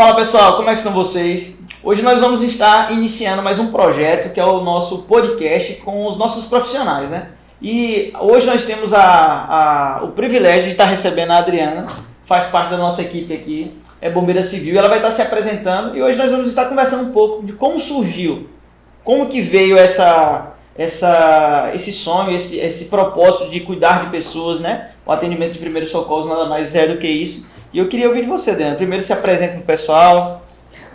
Fala pessoal, como é que estão vocês? Hoje nós vamos estar iniciando mais um projeto que é o nosso podcast com os nossos profissionais, né? E hoje nós temos a, a, o privilégio de estar recebendo a Adriana, faz parte da nossa equipe aqui, é bombeira civil, ela vai estar se apresentando e hoje nós vamos estar conversando um pouco de como surgiu, como que veio essa, essa, esse sonho, esse, esse propósito de cuidar de pessoas, né? O atendimento de primeiros socorros nada mais é do que isso. E eu queria ouvir de você, Adriana. Primeiro se apresenta para o pessoal.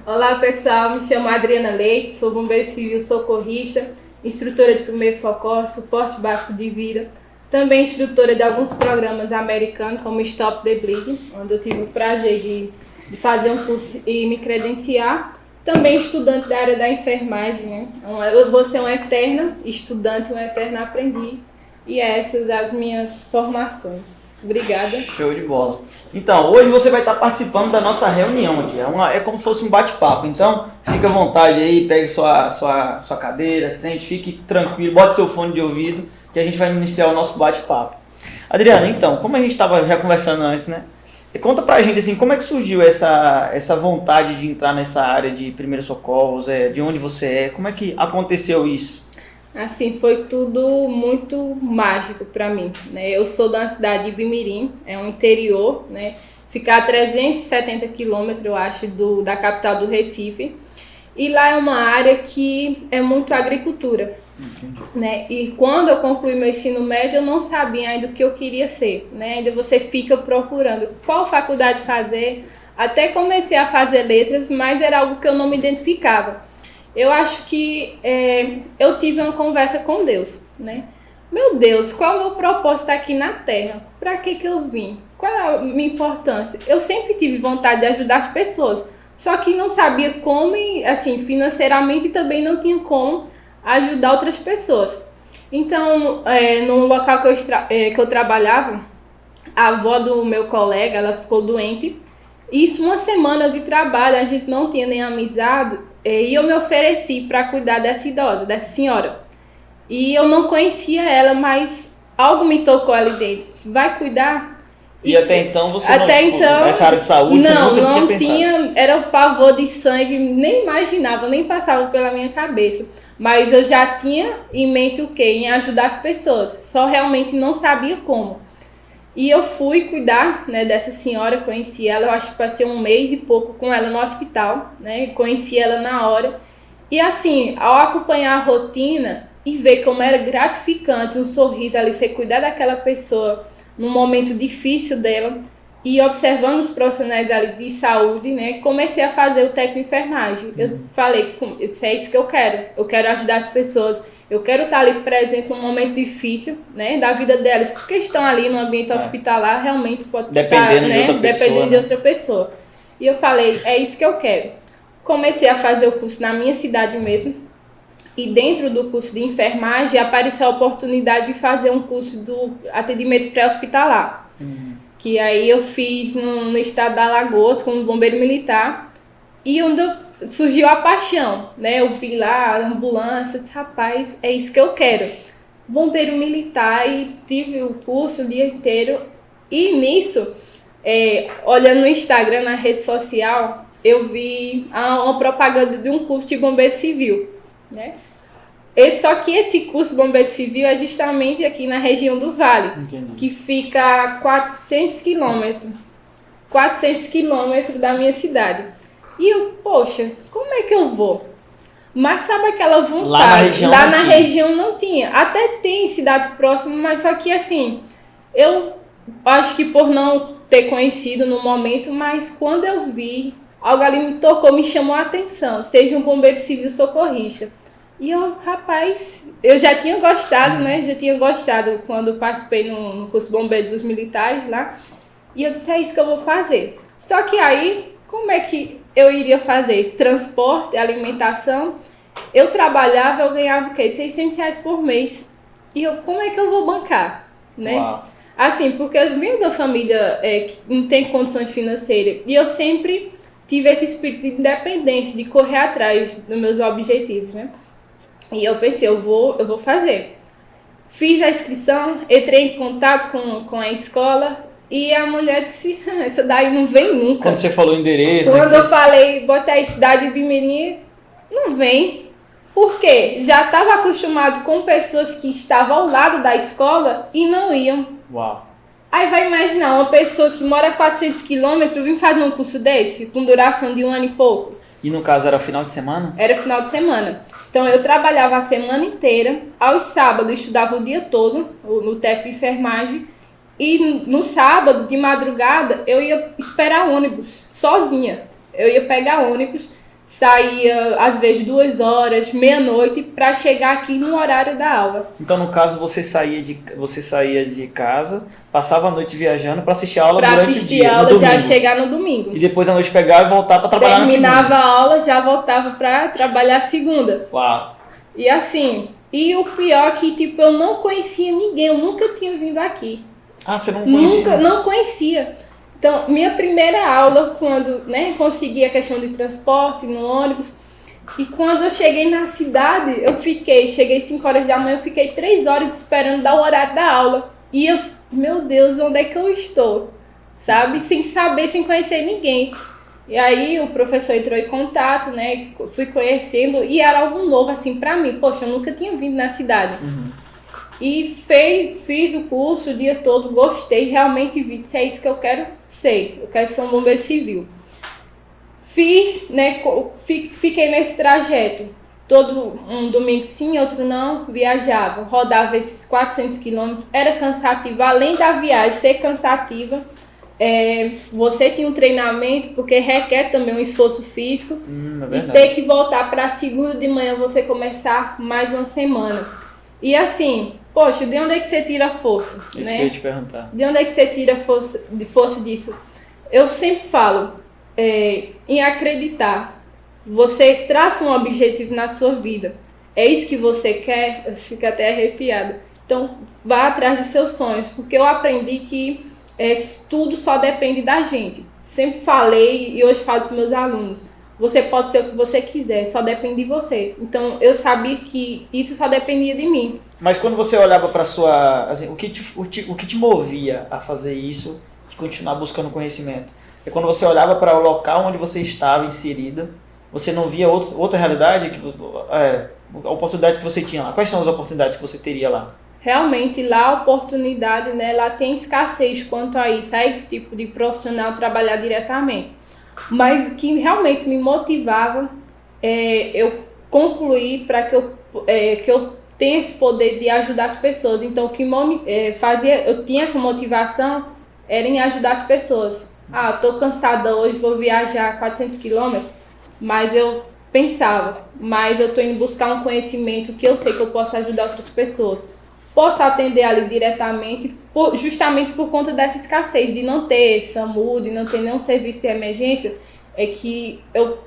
Olá pessoal, me chamo Adriana Leite, sou bombeiro civil socorrista, instrutora de primeiro socorro, suporte básico de vida, também instrutora de alguns programas americanos como Stop the Bleeding, onde eu tive o prazer de, de fazer um curso e me credenciar. Também estudante da área da enfermagem, né? Eu vou ser uma eterna estudante, uma eterna aprendiz, e essas as minhas formações. Obrigada. Show de bola. Então, hoje você vai estar participando da nossa reunião aqui. É, uma, é como se fosse um bate-papo. Então, fique à vontade aí, pegue sua, sua, sua cadeira, sente, fique tranquilo, bote seu fone de ouvido, que a gente vai iniciar o nosso bate-papo. Adriana, então, como a gente estava já conversando antes, né? Conta pra gente assim, como é que surgiu essa, essa vontade de entrar nessa área de primeiros socorros, é, de onde você é, como é que aconteceu isso? Assim, foi tudo muito mágico para mim, né? Eu sou da cidade de Bimirim, é um interior, né? Fica a 370 quilômetros, eu acho, do, da capital do Recife. E lá é uma área que é muito agricultura, né? E quando eu concluí meu ensino médio, eu não sabia ainda o que eu queria ser, né? Ainda você fica procurando qual faculdade fazer. Até comecei a fazer letras, mas era algo que eu não me identificava eu acho que é, eu tive uma conversa com Deus, né? Meu Deus, qual é o meu propósito aqui na Terra? Para que que eu vim? Qual é a minha importância? Eu sempre tive vontade de ajudar as pessoas, só que não sabia como, assim, financeiramente também não tinha como ajudar outras pessoas. Então, é, no local que eu, é, que eu trabalhava, a avó do meu colega, ela ficou doente. Isso uma semana de trabalho, a gente não tinha nem amizade, e eu me ofereci para cuidar dessa idosa, dessa senhora. E eu não conhecia ela, mas algo me tocou ali dentro. Disse, vai cuidar? E, e até então você até não, tipo, então, nessa área de saúde, não, você não tinha, tinha Era o pavor de sangue, nem imaginava, nem passava pela minha cabeça. Mas eu já tinha em mente o quê? Em ajudar as pessoas. Só realmente não sabia como. E eu fui cuidar né, dessa senhora, conheci ela, eu acho que passei um mês e pouco com ela no hospital, né? Conheci ela na hora. E assim, ao acompanhar a rotina e ver como era gratificante um sorriso ali, você cuidar daquela pessoa num momento difícil dela e observando os profissionais ali de saúde, né? Comecei a fazer o técnico de enfermagem. Eu uhum. falei, eu disse, é isso que eu quero. Eu quero ajudar as pessoas eu quero estar ali presente num momento difícil, né, da vida delas, porque estão ali no ambiente é. hospitalar, realmente pode dependendo, estar, né, de, outra dependendo pessoa, de né? outra pessoa. E eu falei, é isso que eu quero. Comecei a fazer o curso na minha cidade mesmo. E dentro do curso de enfermagem apareceu a oportunidade de fazer um curso do atendimento pré-hospitalar. Uhum. Que aí eu fiz no, no estado da Alagoas como bombeiro militar. E onde eu surgiu a paixão, né? Eu vi lá a ambulância, disse, rapaz, é isso que eu quero. Bombeiro militar e tive o curso o dia inteiro. E nisso, é, olhando no Instagram, na rede social, eu vi uma propaganda de um curso de bombeiro civil, né? Esse, só que esse curso bombeiro civil é justamente aqui na região do Vale, Entendi. que fica a 400 quilômetros. 400 quilômetros da minha cidade. E eu, poxa, como é que eu vou? Mas sabe aquela vontade? Lá na região, Lá não, na tinha. região não tinha. Até tem cidade próxima, mas só que assim, eu acho que por não ter conhecido no momento, mas quando eu vi, algo ali me tocou, me chamou a atenção. Seja um bombeiro civil socorrista. E eu, rapaz, eu já tinha gostado, né? Já tinha gostado quando participei no, no curso bombeiro dos militares lá. E eu disse, é isso que eu vou fazer. Só que aí, como é que eu iria fazer transporte, alimentação. Eu trabalhava, eu ganhava o quê? 600 reais por mês. E eu, como é que eu vou bancar? Né? Uau. Assim, porque eu venho da família é, que não tem condições financeiras. E eu sempre tive esse espírito de independência, de correr atrás dos meus objetivos, né? E eu pensei, eu vou, eu vou fazer. Fiz a inscrição, entrei em contato com, com a escola E a mulher disse, essa daí não vem nunca. Quando você falou endereço. Quando né, eu falei, bota aí cidade de Mirim, não vem. Por quê? Já estava acostumado com pessoas que estavam ao lado da escola e não iam. Uau. Aí vai imaginar uma pessoa que mora a 400 quilômetros vir fazer um curso desse, com duração de um ano e pouco. E no caso era final de semana? Era final de semana. Então eu trabalhava a semana inteira, aos sábados estudava o dia todo no técnico de enfermagem e no sábado de madrugada eu ia esperar ônibus sozinha. Eu ia pegar ônibus saía às vezes duas horas, meia-noite, para chegar aqui no horário da aula. Então, no caso, você saía de, você saía de casa, passava a noite viajando para assistir a aula pra durante assistir o dia, a no aula já chegar no domingo. E depois à noite pegar e voltar para trabalhar na Terminava segunda. a aula, já voltava para trabalhar a segunda. Uau. E assim, e o pior é que tipo eu não conhecia ninguém, eu nunca tinha vindo aqui. Ah, você não conhecia? Nunca, não conhecia. Então, minha primeira aula, quando né, consegui a questão de transporte no ônibus, e quando eu cheguei na cidade, eu fiquei, cheguei 5 horas da manhã, eu fiquei 3 horas esperando dar o horário da aula. E eu, meu Deus, onde é que eu estou? Sabe? Sem saber, sem conhecer ninguém. E aí o professor entrou em contato, né? Fui conhecendo e era algo novo assim para mim. Poxa, eu nunca tinha vindo na cidade. Uhum. E fei, fiz o curso o dia todo, gostei, realmente vi que é isso que eu quero ser. Eu quero ser um bombeiro civil. Fiz, né, fiquei nesse trajeto. Todo um domingo sim, outro não, viajava, rodava esses 400 quilômetros, era cansativo, além da viagem ser cansativa, é, você tinha um treinamento, porque requer também um esforço físico, Hum, é e ter que voltar para segunda de manhã você começar mais uma semana. E assim, poxa, de onde é que você tira a força? Isso que eu né? ia te perguntar. De onde é que você tira a força, força disso? Eu sempre falo é, em acreditar. Você traça um objetivo na sua vida. É isso que você quer? Eu fico até arrepiada. Então, vá atrás dos seus sonhos, porque eu aprendi que é, tudo só depende da gente. Sempre falei e hoje falo com meus alunos. Você pode ser o que você quiser, só depende de você. Então, eu sabia que isso só dependia de mim. Mas quando você olhava para sua, assim, o que te, o, te, o que te movia a fazer isso, de continuar buscando conhecimento? É quando você olhava para o local onde você estava inserida, você não via outra, outra realidade, que, é, a oportunidade que você tinha lá. Quais são as oportunidades que você teria lá? realmente lá a oportunidade, né, lá tem escassez quanto a isso, a esse tipo de profissional trabalhar diretamente. Mas o que realmente me motivava é eu concluir para que eu, é, que eu tenha esse poder de ajudar as pessoas. Então, o que é, fazia, eu tinha essa motivação era em ajudar as pessoas. Ah, tô cansada hoje, vou viajar 400 quilômetros, mas eu pensava, mas eu tô indo buscar um conhecimento que eu sei que eu posso ajudar outras pessoas posso atender ali diretamente, por- justamente por conta dessa escassez, de não ter SAMU, de não ter nenhum serviço de emergência, é que eu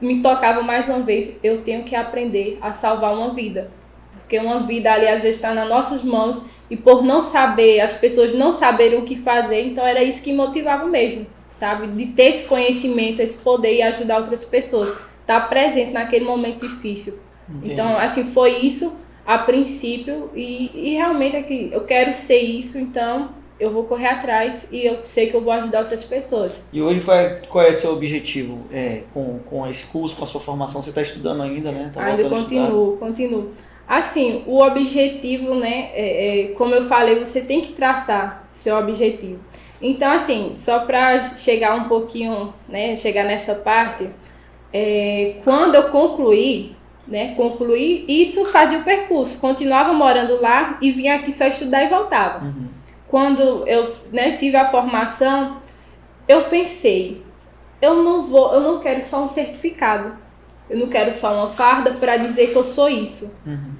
me tocava mais uma vez, eu tenho que aprender a salvar uma vida. Porque uma vida ali às vezes está nas nossas mãos e por não saber, as pessoas não saberem o que fazer, então era isso que motivava mesmo, sabe? De ter esse conhecimento, esse poder e ajudar outras pessoas, estar presente naquele momento difícil. Entendi. Então, assim, foi isso a princípio e, e realmente é que eu quero ser isso, então eu vou correr atrás e eu sei que eu vou ajudar outras pessoas. E hoje qual é, qual é seu objetivo é, com, com esse curso, com a sua formação? Você está estudando ainda, né? Tá Ainda continuo, continuo. Assim, o objetivo, né, é, é, como eu falei, você tem que traçar seu objetivo. Então, assim, só para chegar um pouquinho, né, chegar nessa parte, é, quando eu concluí, né, concluí, isso fazia o percurso, continuava morando lá e vinha aqui só estudar e voltava. Uhum. Quando eu né, tive a formação, eu pensei, eu não vou, eu não quero só um certificado. Eu não quero só uma farda para dizer que eu sou isso. Uhum.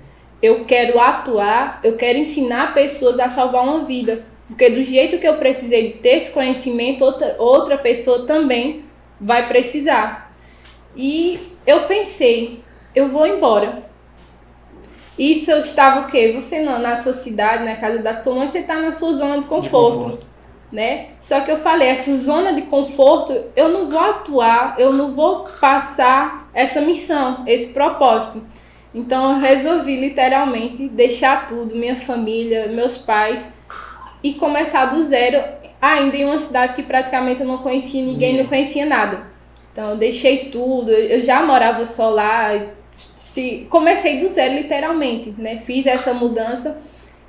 Eu quero atuar, eu quero ensinar pessoas a salvar uma vida. Porque do jeito que eu precisei ter esse conhecimento, outra, outra pessoa também vai precisar. E eu pensei, eu vou embora. Isso eu estava o quê? Você não, na sua cidade, na casa da sua mãe, você está na sua zona de De conforto conforto. né? Só que eu falei, essa zona de conforto, eu não vou atuar, eu não vou passar essa missão, esse propósito. Então eu resolvi literalmente deixar tudo, minha família, meus pais, e começar do zero ainda em uma cidade que praticamente eu não conhecia ninguém, não conhecia nada. Então eu deixei tudo, eu já morava só lá, se, comecei do zero literalmente, né? Fiz essa mudança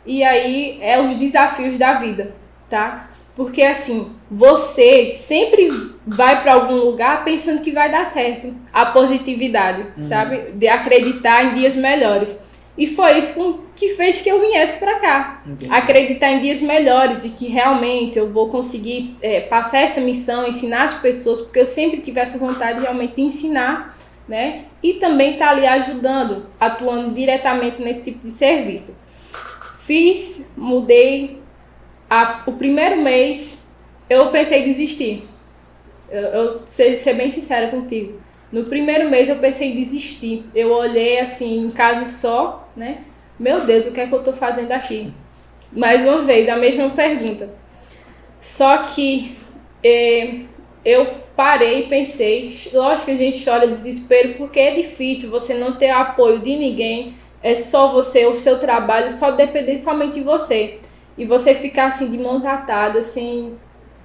e aí é os desafios da vida, tá? Porque assim, você sempre vai para algum lugar pensando que vai dar certo. A positividade, uhum. sabe? De acreditar em dias melhores. E foi isso que fez que eu viesse para cá. Entendi. Acreditar em dias melhores, de que realmente eu vou conseguir é, passar essa missão, ensinar as pessoas, porque eu sempre tive essa vontade realmente de ensinar, né? E também estar tá ali ajudando, atuando diretamente nesse tipo de serviço. Fiz, mudei. A, o primeiro mês eu pensei em desistir. Eu, eu ser, ser bem sincera contigo. No primeiro mês eu pensei em desistir. Eu olhei assim em casa só, né? Meu Deus, o que é que eu tô fazendo aqui? Mais uma vez, a mesma pergunta. Só que eh, eu parei e pensei, lógico que a gente chora desespero porque é difícil você não ter apoio de ninguém, é só você, o seu trabalho, só depender somente de você. E você ficar assim de mãos atadas, sem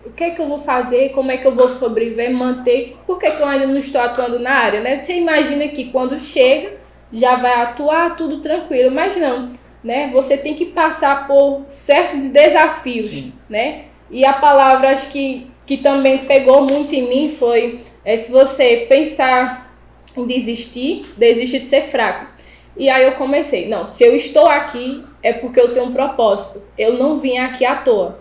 o que é que eu vou fazer, como é que eu vou sobreviver, manter, por que, que eu ainda não estou atuando na área, né? Você imagina que quando chega, já vai atuar tudo tranquilo, mas não, né? Você tem que passar por certos desafios, Sim. né? E a palavra acho que, que também pegou muito em mim foi é, se você pensar em desistir, desiste de ser fraco. E aí eu comecei, não, se eu estou aqui é porque eu tenho um propósito. Eu não vim aqui à toa.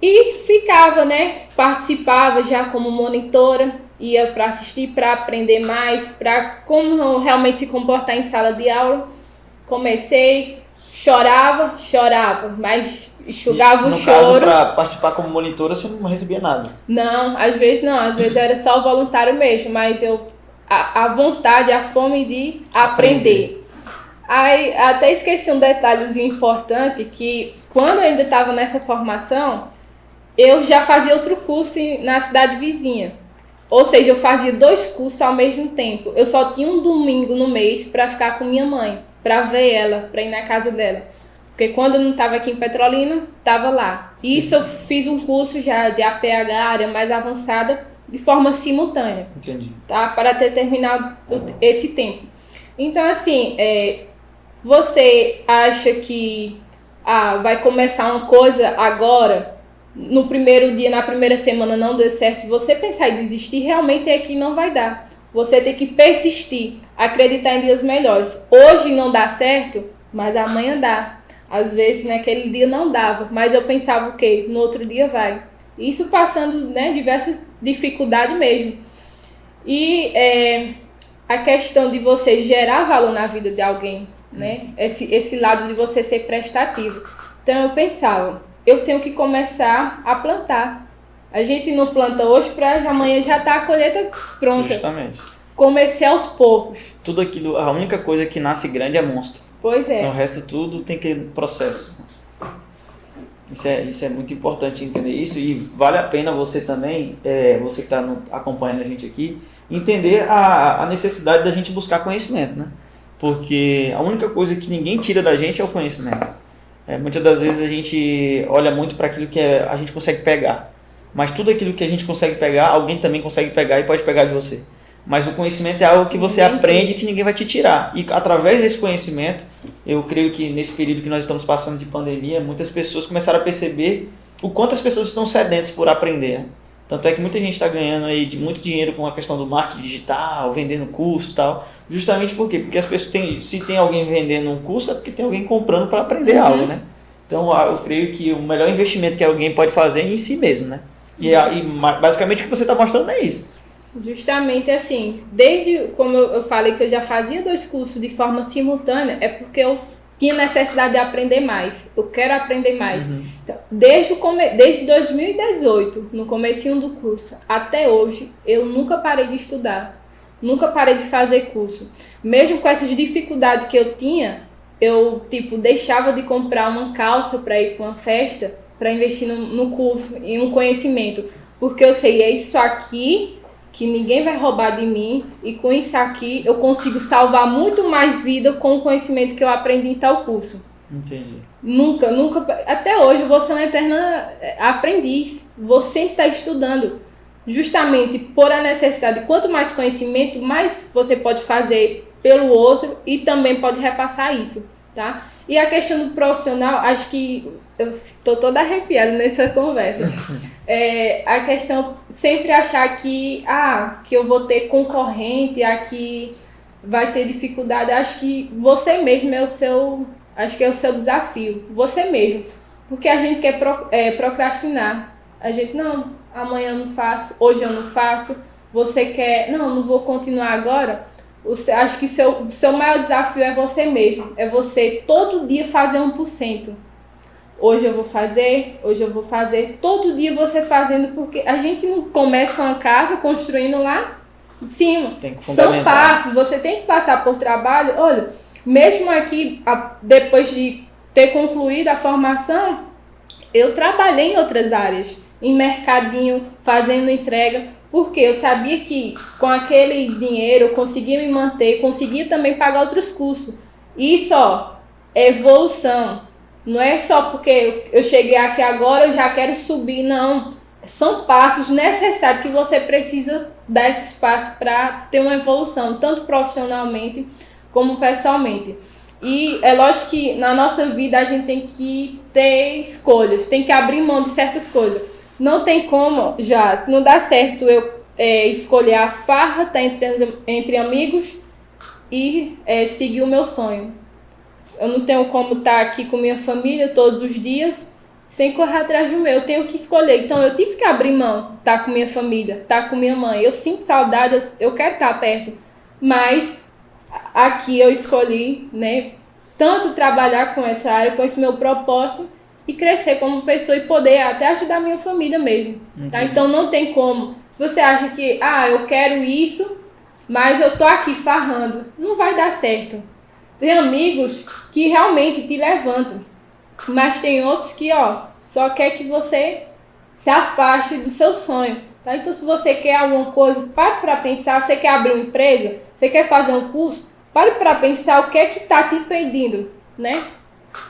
E ficava, né? Participava já como monitora, ia para assistir, para aprender mais, para como realmente se comportar em sala de aula. Comecei, chorava, chorava, mas enxugava no o choro. para participar como monitora, você não recebia nada? Não, às vezes não, às vezes era só voluntário mesmo, mas eu a, a vontade, a fome de aprender. aprender. Aí até esqueci um detalhezinho importante que quando eu ainda estava nessa formação, eu já fazia outro curso na cidade vizinha. Ou seja, eu fazia dois cursos ao mesmo tempo. Eu só tinha um domingo no mês para ficar com minha mãe, para ver ela, para ir na casa dela. Porque quando eu não estava aqui em Petrolina, estava lá. Isso eu fiz um curso já de APH, área mais avançada, de forma simultânea. Entendi. Tá? Para ter terminado esse tempo. Então, assim, é, você acha que ah, vai começar uma coisa agora no primeiro dia, na primeira semana não deu certo, você pensar em desistir, realmente é que não vai dar. Você tem que persistir, acreditar em dias melhores. Hoje não dá certo, mas amanhã dá. Às vezes naquele dia não dava, mas eu pensava o quê? No outro dia vai. Isso passando né, diversas dificuldades mesmo. E é, a questão de você gerar valor na vida de alguém, né? Esse, esse lado de você ser prestativo. Então eu pensava, eu tenho que começar a plantar. A gente não planta hoje para amanhã já tá a colheita pronta. Justamente. Comecei aos poucos. Tudo aquilo, a única coisa que nasce grande é monstro. Pois é. O resto tudo tem que processo. Isso é, isso é muito importante entender isso e vale a pena você também, é, você que está acompanhando a gente aqui, entender a, a necessidade da gente buscar conhecimento, né? Porque a única coisa que ninguém tira da gente é o conhecimento. É, muitas das vezes a gente olha muito para aquilo que é, a gente consegue pegar. Mas tudo aquilo que a gente consegue pegar, alguém também consegue pegar e pode pegar de você. Mas o conhecimento é algo que você aprende que ninguém vai te tirar. E através desse conhecimento, eu creio que nesse período que nós estamos passando de pandemia, muitas pessoas começaram a perceber o quanto as pessoas estão sedentas por aprender. Tanto é que muita gente está ganhando aí de muito dinheiro com a questão do marketing digital, vendendo curso e tal. Justamente por quê? Porque as pessoas têm, se tem alguém vendendo um curso, é porque tem alguém comprando para aprender uhum. algo, né? Então eu creio que o melhor investimento que alguém pode fazer é em si mesmo, né? E, e basicamente o que você está mostrando é isso. Justamente assim, desde como eu falei que eu já fazia dois cursos de forma simultânea, é porque eu tinha necessidade de aprender mais. Eu quero aprender mais. Uhum. Então, desde, o come... desde 2018, no começo do curso, até hoje, eu nunca parei de estudar. Nunca parei de fazer curso. Mesmo com essas dificuldades que eu tinha, eu, tipo, deixava de comprar uma calça para ir para uma festa, para investir no, no curso, em um conhecimento. Porque eu sei, é isso aqui que ninguém vai roubar de mim e com isso aqui eu consigo salvar muito mais vida com o conhecimento que eu aprendi em tal curso. Entendi. Nunca, nunca. Até hoje, você é uma eterna é, aprendiz. Você sempre está estudando. Justamente por a necessidade. Quanto mais conhecimento, mais você pode fazer pelo outro e também pode repassar isso, tá? E a questão do profissional, acho que eu tô toda arrepiada nessa conversa. É, a questão sempre achar que ah, que eu vou ter concorrente, aqui vai ter dificuldade. Acho que você mesmo é o seu Acho que é o seu desafio, você mesmo. Porque a gente quer pro, é, procrastinar. A gente, não, amanhã eu não faço, hoje eu não faço. Você quer, não, não vou continuar agora. O, acho que seu, seu maior desafio é você mesmo. É você todo dia fazer 1%. Hoje eu vou fazer, hoje eu vou fazer. Todo dia você fazendo, porque a gente não começa uma casa construindo lá de cima. São passos, você tem que passar por trabalho. Olha, mesmo aqui, depois de ter concluído a formação, eu trabalhei em outras áreas, em mercadinho, fazendo entrega, porque eu sabia que com aquele dinheiro eu conseguia me manter, conseguia também pagar outros cursos. Isso, ó, é evolução. Não é só porque eu cheguei aqui agora, eu já quero subir, não. São passos necessários que você precisa dar esse espaço para ter uma evolução, tanto profissionalmente como pessoalmente. E é lógico que na nossa vida a gente tem que ter escolhas, tem que abrir mão de certas coisas. Não tem como, já, se não dá certo eu é, escolher a farra, tá entre, entre amigos e é, seguir o meu sonho. Eu não tenho como estar tá aqui com minha família todos os dias sem correr atrás do meu. Eu tenho que escolher. Então eu tive que abrir mão, estar tá com minha família, estar tá com minha mãe. Eu sinto saudade, eu quero estar perto. Mas aqui eu escolhi, né, tanto trabalhar com essa área, com esse meu propósito e crescer como pessoa e poder até ajudar a minha família mesmo, tá? Então não tem como. Se você acha que, ah, eu quero isso, mas eu tô aqui farrando, não vai dar certo. Tem amigos que realmente te levantam, mas tem outros que, ó, só quer que você se afaste do seu sonho. Tá? Então, se você quer alguma coisa, pare para pensar. Você quer abrir uma empresa? Você quer fazer um curso? Pare para pensar o que é que está te impedindo, né?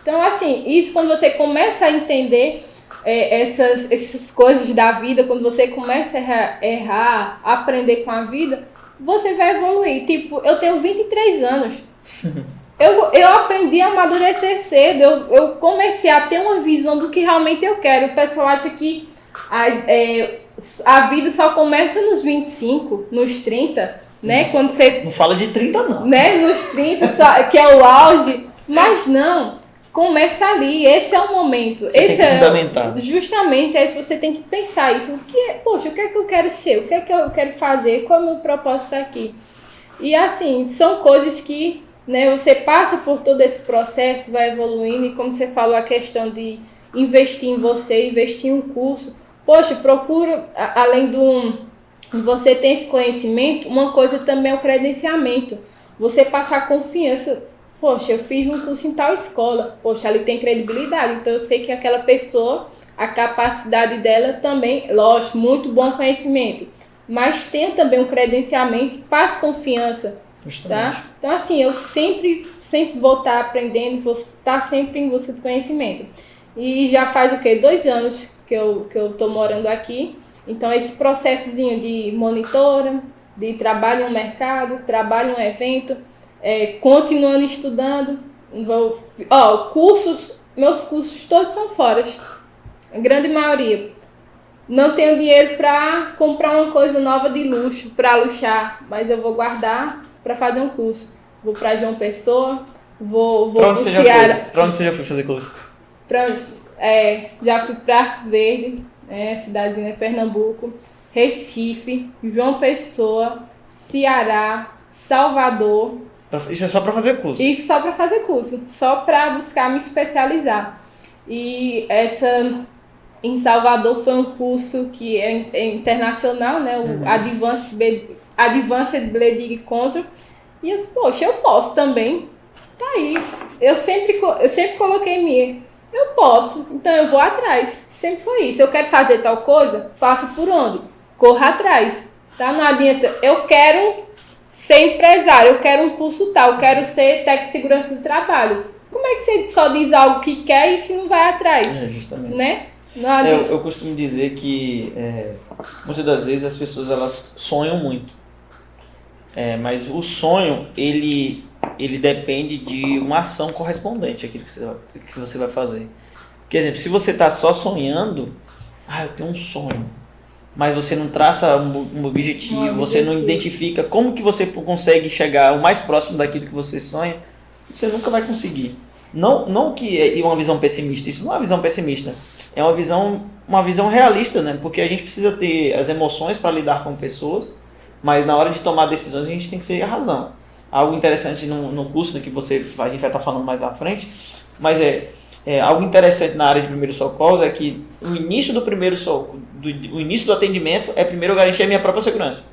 Então, assim, isso quando você começa a entender é, essas, essas coisas da vida, quando você começa a errar, errar, aprender com a vida, você vai evoluir. Tipo, eu tenho 23 anos. eu, eu aprendi a amadurecer cedo. Eu, eu comecei a ter uma visão do que realmente eu quero. O pessoal acha que a, é, a vida só começa nos 25, nos 30, né? Quando você. Não fala de 30, não. Né? Nos 30, só, que é o auge. Mas não. Começa ali, esse é o momento. Você esse tem que é fundamentar. Justamente, é isso você tem que pensar isso. O que é, poxa, o que é que eu quero ser? O que é que eu quero fazer? Qual é o meu propósito aqui? E assim, são coisas que né, você passa por todo esse processo, vai evoluindo, e como você falou, a questão de investir em você, investir em um curso. Poxa, procura, além do você ter esse conhecimento, uma coisa também é o credenciamento. Você passar confiança. Poxa, eu fiz um curso em tal escola. Poxa, ali tem credibilidade. Então eu sei que aquela pessoa, a capacidade dela também, lógico, muito bom conhecimento. Mas tenha também um credenciamento, passe confiança. Tá? Então, assim, eu sempre, sempre vou estar aprendendo, vou estar sempre em busca de conhecimento. E já faz o quê? Dois anos que eu, que eu tô morando aqui. Então, esse processozinho de monitora, de trabalho no mercado, trabalho no evento, é, continuando estudando. Vou, ó, cursos, meus cursos todos são fora. A grande maioria. Não tenho dinheiro para comprar uma coisa nova de luxo, para luxar, mas eu vou guardar para fazer um curso. Vou para João Pessoa, vou, vou pra onde, você já foi? pra onde você já foi fazer curso? Pra? É, já fui para Arco Verde, é, cidadezinha de Pernambuco, Recife, João Pessoa, Ceará, Salvador. Isso é só para fazer curso? Isso só para fazer curso, só para buscar me especializar. E essa em Salvador foi um curso que é, é internacional, né? O uhum. Advanced, Advanced Bleeding Control. E eu disse, poxa, eu posso também. Tá aí. Eu sempre, eu sempre coloquei minha eu posso, então eu vou atrás. Sempre foi isso. Eu quero fazer tal coisa, faço por onde? Corra atrás. Tá? Não adianta. Eu quero ser empresário, eu quero um curso tal, eu quero ser técnico de segurança do trabalho. como é que você só diz algo que quer e se não vai atrás? É, justamente. Né? É, eu, eu, costumo dizer que é, muitas das vezes as pessoas elas sonham muito. É, mas o sonho, ele, ele depende de uma ação correspondente àquilo que você, que você vai fazer. Por exemplo, se você está só sonhando, ah, eu tenho um sonho, mas você não traça um, um objetivo, um você objetivo. não identifica como que você consegue chegar o mais próximo daquilo que você sonha, você nunca vai conseguir. Não, não que é uma visão pessimista, isso não é uma visão pessimista, é uma visão, uma visão realista, né? Porque a gente precisa ter as emoções para lidar com pessoas, mas na hora de tomar decisões a gente tem que ser a razão. Algo interessante no, no curso né, que você, a gente vai estar falando mais na frente, mas é, é algo interessante na área de primeiros socorros é que o início do primeiro socorro, do, o início do atendimento é primeiro garantir a minha própria segurança.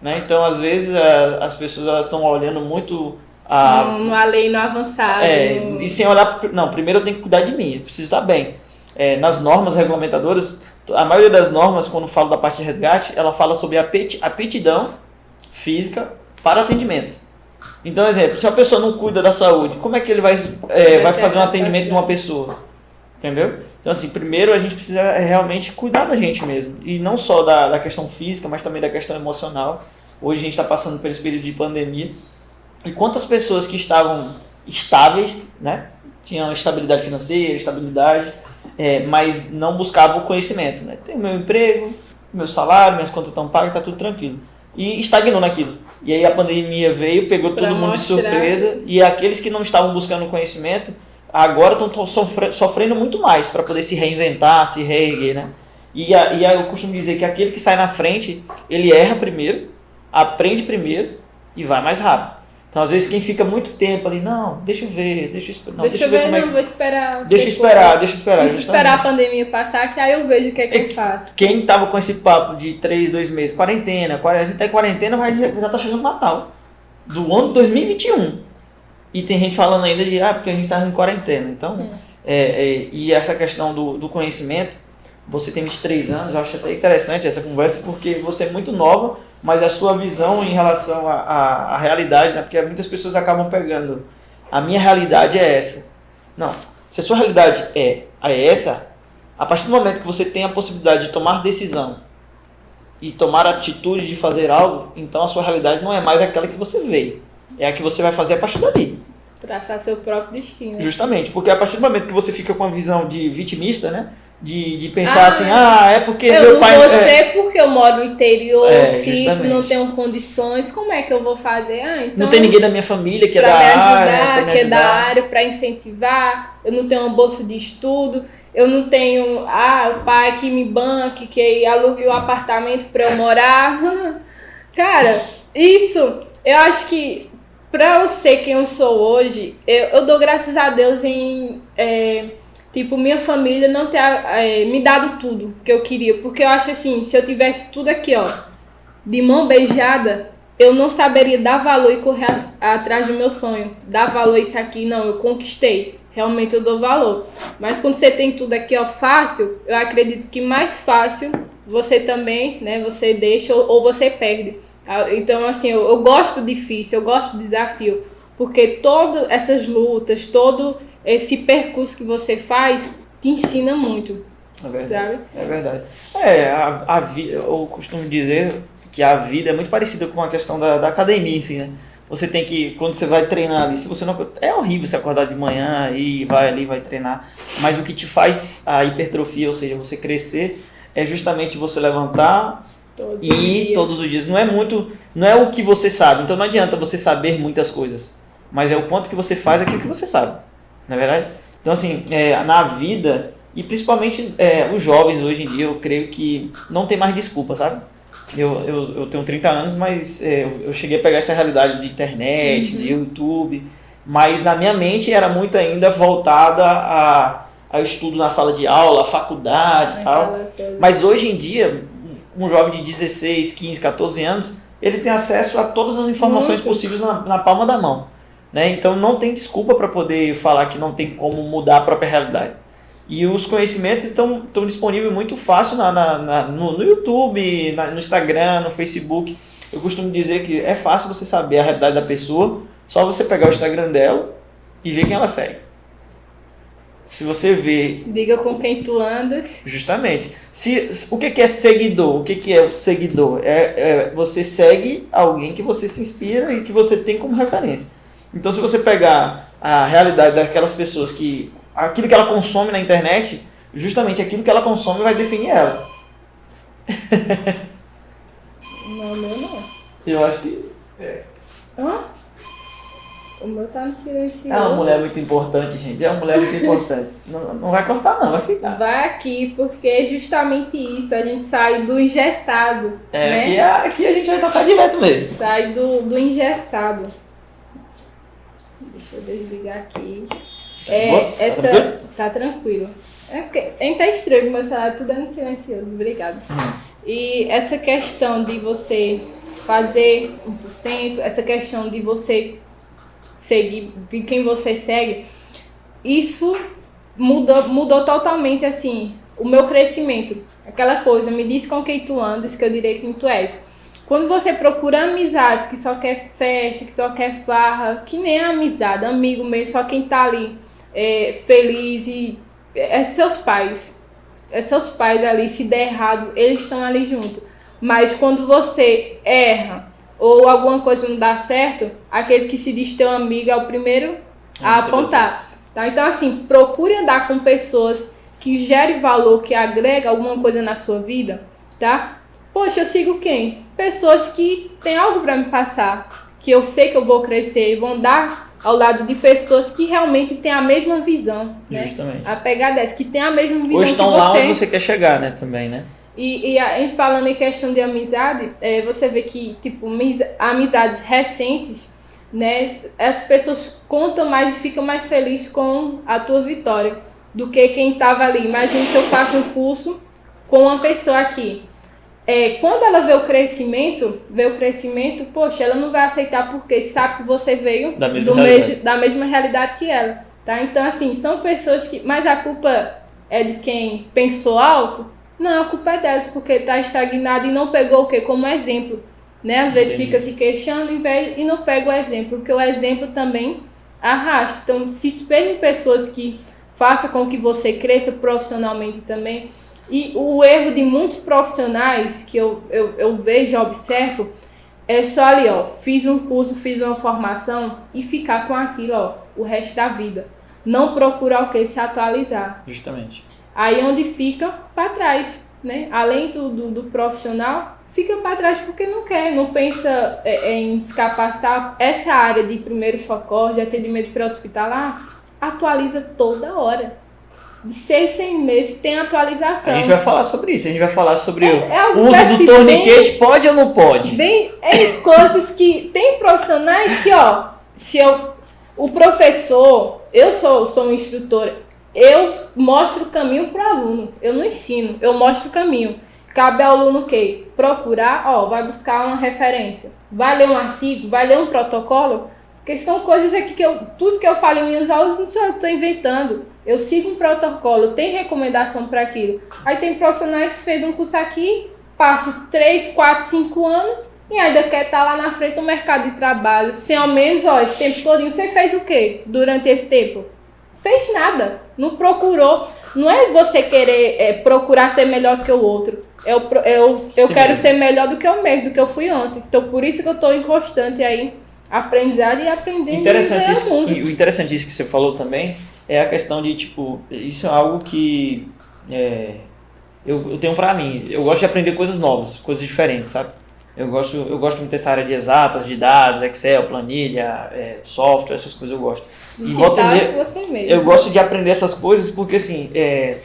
Né? Então, às vezes, a, as pessoas estão olhando muito a, no além, no avançado. É, e sem olhar. Não, primeiro eu tenho que cuidar de mim, eu preciso estar bem. É, nas normas regulamentadoras, a maioria das normas, quando falo da parte de resgate, ela fala sobre a aptidão física para atendimento. Então, exemplo, se a pessoa não cuida da saúde, como é que ele vai, é, vai fazer um atendimento de uma pessoa? Entendeu? Então, assim, primeiro a gente precisa realmente cuidar da gente mesmo. E não só da, da questão física, mas também da questão emocional. Hoje a gente está passando por esse período de pandemia e quantas pessoas que estavam estáveis, né? Tinham estabilidade financeira, estabilidade, é, mas não buscavam o conhecimento. Né? Tem meu emprego, meu salário, minhas contas estão pagas, está tudo tranquilo. E estagnou naquilo. E aí a pandemia veio, pegou pra todo mundo mostrar. de surpresa, e aqueles que não estavam buscando conhecimento, agora estão sofre, sofrendo muito mais para poder se reinventar, se reerguer, né? E, a, e a, eu costumo dizer que aquele que sai na frente, ele erra primeiro, aprende primeiro e vai mais rápido. Então, às vezes, quem fica muito tempo ali, não, deixa eu ver, deixa eu esperar. Deixa, deixa eu ver, ver não, é... vou esperar. Deixa eu esperar, deixa eu esperar. Deixa esperar a pandemia passar, que aí eu vejo o que é que é, eu faço. Quem tava com esse papo de 3, 2 meses, quarentena, a gente tá em quarentena, vai, já tá chegando o Natal. Do ano 2021. E tem gente falando ainda de, ah, porque a gente tava em quarentena. Então, hum. é, é, e essa questão do, do conhecimento, você tem 23 anos, eu acho até interessante essa conversa, porque você é muito nova mas a sua visão em relação à realidade, né? porque muitas pessoas acabam pegando a minha realidade é essa. Não, se a sua realidade é, é essa, a partir do momento que você tem a possibilidade de tomar decisão e tomar atitude de fazer algo, então a sua realidade não é mais aquela que você veio, é a que você vai fazer a partir dali. Traçar seu próprio destino. Justamente, porque a partir do momento que você fica com a visão de vitimista, né? De, de pensar ah, assim, ah, é porque eu meu pai... Eu não vou ser porque eu moro no interior, é, sítio, não tenho condições, como é que eu vou fazer? Ah, então... Não tem ninguém da minha família que é da ajudar, área, que é da área, para incentivar, eu não tenho uma bolsa de estudo, eu não tenho, ah, o pai que me banque, que alugue o um apartamento para eu morar. Cara, isso, eu acho que para eu ser quem eu sou hoje, eu, eu dou graças a Deus em... É, tipo, minha família não ter é, me dado tudo que eu queria. Porque eu acho assim, se eu tivesse tudo aqui, ó, de mão beijada, eu não saberia dar valor e correr atrás do meu sonho. Dar valor a isso aqui, não, eu conquistei. Realmente eu dou valor. Mas quando você tem tudo aqui, ó, fácil, eu acredito que mais fácil você também, né, você deixa ou, ou você perde. Ah, então, assim, eu, eu gosto difícil, eu gosto de desafio. Porque todas essas lutas, todo esse percurso que você faz te ensina muito. É verdade. Sabe? É verdade. É, a, a eu costumo dizer que a vida é muito parecida com a questão da, da academia, assim, né? Você tem que, quando você vai treinar ali, se você não. É horrível você acordar de manhã e vai ali, vai treinar. Mas o que te faz a hipertrofia, ou seja, você crescer, é justamente você levantar e todos os dias. Não é muito. Não é o que você sabe. Então não adianta você saber muitas coisas. Mas é o quanto que você faz aquilo que você sabe na é verdade? Então, assim, é, na vida, e principalmente é, os jovens hoje em dia, eu creio que não tem mais desculpa, sabe? Eu, eu, eu tenho 30 anos, mas é, eu, eu, cheguei a pegar essa realidade de internet, uhum. de YouTube, mas na minha mente era muito ainda voltada a, ao estudo na sala de aula, a faculdade e tal. Mas hoje em dia, um jovem de 16, 15, 14 anos, ele tem acesso a todas as informações muito. possíveis na, na palma da mão. Né? Então não tem desculpa para poder falar que não tem como mudar a própria realidade. E os conhecimentos estão, estão disponíveis muito fácil na, na, na no, no, YouTube, na, no Instagram, no Facebook. Eu costumo dizer que é fácil você saber a realidade da pessoa, só você pegar o Instagram dela e vê quem ela segue. Se você vê. Diga com quem tu andas. Justamente. Se, o que, é seguidor? O que, que é o seguidor? É, é, você segue alguém que você se inspira e que você tem como referência. Então, se você pegar a realidade daquelas pessoas que. aquilo que ela consome na internet, justamente aquilo que ela consome vai definir ela. Não, meu não. Eu acho que. É. Hã? O meu tá no silencioso. É uma mulher muito importante, gente. É uma mulher muito importante. Não, não vai cortar, não, vai ficar. Vai aqui, porque é justamente isso. A gente sai do engessado. É, né? aqui, é- aqui a gente vai tocar direto mesmo. Sai do, do engessado. Deixa eu desligar aqui. É, Boa, tá essa. tranquilo? Tá tranquilo. É porque ainda tá estranho, meu celular tudo é no silencioso. Obrigada. Hum. E essa questão de você fazer 1%, essa questão de você seguir, de quem você segue, isso mudou, mudou totalmente assim o meu crescimento. Aquela coisa, me diz com quem tu andas, que eu direi quem tu és. Quando você procura amizades que só quer festa, que só quer farra, que nem a amizade, amigo mesmo, só quem tá ali é, feliz e é seus pais. É seus pais ali, se der errado, eles estão ali junto. Mas quando você erra ou alguma coisa não dá certo, aquele que se diz teu amigo é o primeiro a Muitas apontar. Tá? Então, assim, procure andar com pessoas que gerem valor, que agrega alguma coisa na sua vida, tá? Poxa, eu sigo quem? Pessoas que têm algo para me passar, que eu sei que eu vou crescer e vou andar ao lado de pessoas que realmente têm a mesma visão, né? Justamente. A pegada é essa, que tem a mesma visão Hoje estão que lá onde você quer chegar, né? Também, né? E, e em falando em questão de amizade, é, você vê que, tipo, amizades recentes, né, as pessoas contam mais e ficam mais felizes com a tua vitória do que quem estava ali. Imagina que eu faço um curso com uma pessoa aqui. É, quando ela vê o crescimento, vê o crescimento, poxa, ela não vai aceitar porque sabe que você veio Da mesma realidade. mesmo- da mesma realidade que ela, tá? Então, assim, são pessoas que... Mas a culpa é de quem pensou alto? Não, a culpa é delas, porque tá estagnado e não pegou o quê? Como exemplo, né? Às vezes Entendi. fica se queixando em vez- e não pega o exemplo, porque o exemplo também arrasta. Então, se espelhe em pessoas que façam com que você cresça profissionalmente também. E o erro de muitos profissionais que eu, eu, eu vejo, observo, é só ali, ó, fiz um curso, fiz uma formação e ficar com aquilo, ó, o resto da vida. Não procurar o que? Se atualizar. Justamente. Aí onde fica para trás, né? Além do, do, do profissional, fica para trás porque não quer, não pensa é, em se capacitar. Essa área de primeiro socorro, de atendimento pré-hospitalar, atualiza toda hora. De seis, seis meses tem atualização. A gente vai falar sobre isso. A gente vai falar sobre É- o é algo uso do torniquete. Pode ou não pode? Bem, é coisas que tem profissionais que, ó, se eu o professor, eu sou sou uma instrutora, eu mostro o caminho para o aluno. Eu não ensino, eu mostro o caminho. Cabe ao aluno o quê? Procurar, ó, vai buscar uma referência, vai ler um artigo, vai ler um protocolo, porque são coisas aqui que eu, tudo que eu falo em minhas aulas não sou eu que estou inventando. Eu sigo um protocolo, tem recomendação para aquilo. Aí tem profissionais que fez um curso aqui, passa 3, 4, 5 anos e ainda quer estar lá na frente do mercado de trabalho. Sem ao menos, ó, esse tempo todo, você fez o quê durante esse tempo? Fez nada, não procurou. Não é você querer é, procurar ser melhor do que o outro. Eu, pro- eu, eu Sim. quero ser melhor do que eu mesmo, do que eu fui ontem. Então por isso que eu estou em constante aí, aprendizado e aprendendo Interessante isso, mundo. e o interessante isso que você falou também é a questão de, tipo, isso é algo que é, eu, eu tenho pra mim. Eu gosto de aprender coisas novas, coisas diferentes, sabe? Eu gosto, eu gosto muito dessa área de exatas, de dados, Excel, planilha, é, software, essas coisas eu gosto. E meia- com você mesmo. Eu gosto de aprender essas coisas porque, assim, é,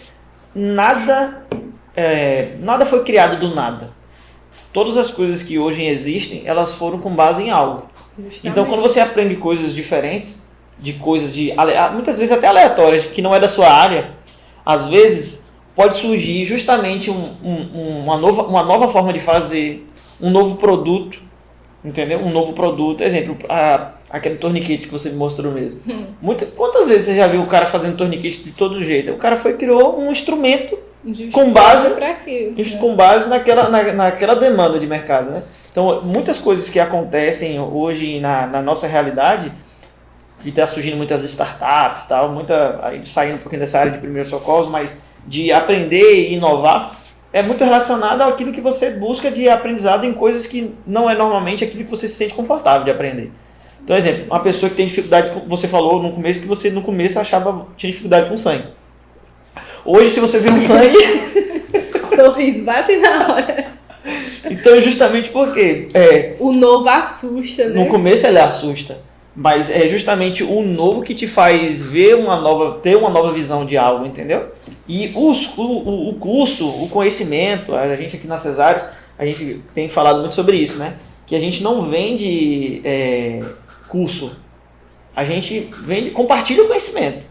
nada, é, nada foi criado do nada. Todas as coisas que hoje existem, elas foram com base em algo. Justamente. Então, quando você aprende coisas diferentes, de coisas de muitas vezes até aleatórias, que não é da sua área, às vezes pode surgir justamente um- um- uma, nova, uma nova forma de fazer, um novo produto, entendeu? Um novo produto. Exemplo, a- aquele torniquete que você me mostrou mesmo. Muita, quantas vezes você já viu o cara fazendo torniquete de todo jeito? O cara foi criou um instrumento com base- aquilo. né? com base naquela, na, naquela demanda de mercado, né? Então, muitas coisas que acontecem hoje na, na nossa realidade que está surgindo muitas startups, tal, muita, aí saindo um pouquinho dessa área de primeiros socorros, mas de aprender e inovar, é muito relacionado àquilo que você busca de aprendizado em coisas que não é normalmente aquilo que você se sente confortável de aprender. Então, exemplo, uma pessoa que tem dificuldade, você falou no começo que você no começo achava tinha dificuldade com sangue. Hoje, se você vê um sangue. Sorriso bate na hora. Então, justamente porque. É, o novo assusta, né? No começo ele assusta. Mas é justamente o novo que te faz ver uma nova, ter uma nova visão de algo, entendeu? E os, o, o curso, o conhecimento, a gente aqui na Cesários, a gente tem falado muito sobre isso, né? Que a gente não vende é, curso, a gente vende, compartilha o conhecimento,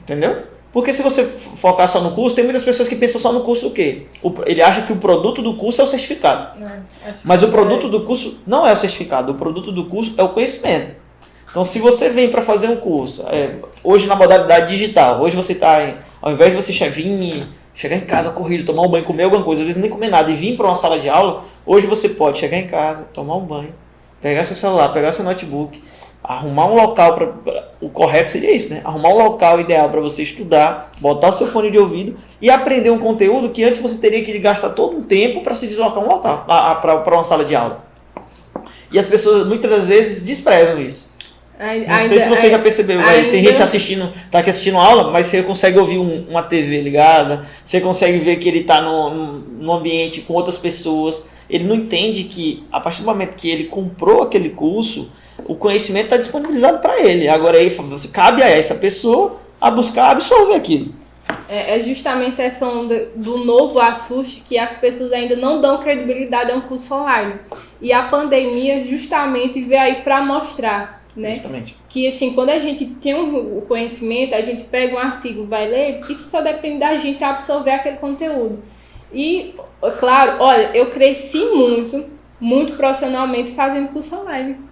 entendeu? Porque se você focar só no curso, tem muitas pessoas que pensam só no curso o quê? O, ele acha que o produto do curso é o certificado. É, Mas o produto é. do curso não é o certificado, o produto do curso é o conhecimento. Então, se você vem para fazer um curso, é, hoje na modalidade digital, hoje você está, ao invés de você vir, chegar em casa corrido, tomar um banho, comer alguma coisa, às vezes nem comer nada e vir para uma sala de aula, hoje você pode chegar em casa, tomar um banho, pegar seu celular, pegar seu notebook, arrumar um local para o correto seria isso, né? Arrumar um local ideal para você estudar, botar seu fone de ouvido e aprender um conteúdo que antes você teria que gastar todo um tempo para se deslocar um local, para uma sala de aula. E as pessoas muitas das vezes desprezam isso. Não sei se você já percebeu, ainda... tem gente assistindo, tá aqui assistindo aula, mas você consegue ouvir um, uma TV ligada, você consegue ver que ele está no, no ambiente com outras pessoas. Ele não entende que a partir do momento que ele comprou aquele curso, o conhecimento está disponibilizado para ele. Agora aí cabe a essa pessoa a buscar absorver aquilo. É, é justamente essa onda do novo assuste que as pessoas ainda não dão credibilidade a um curso online. E a pandemia justamente veio aí para mostrar né? Justamente. Que assim, quando a gente tem o conhecimento, a gente pega um artigo, vai ler, isso só depende da gente absorver aquele conteúdo. E, claro, olha, eu cresci muito, muito profissionalmente fazendo curso online.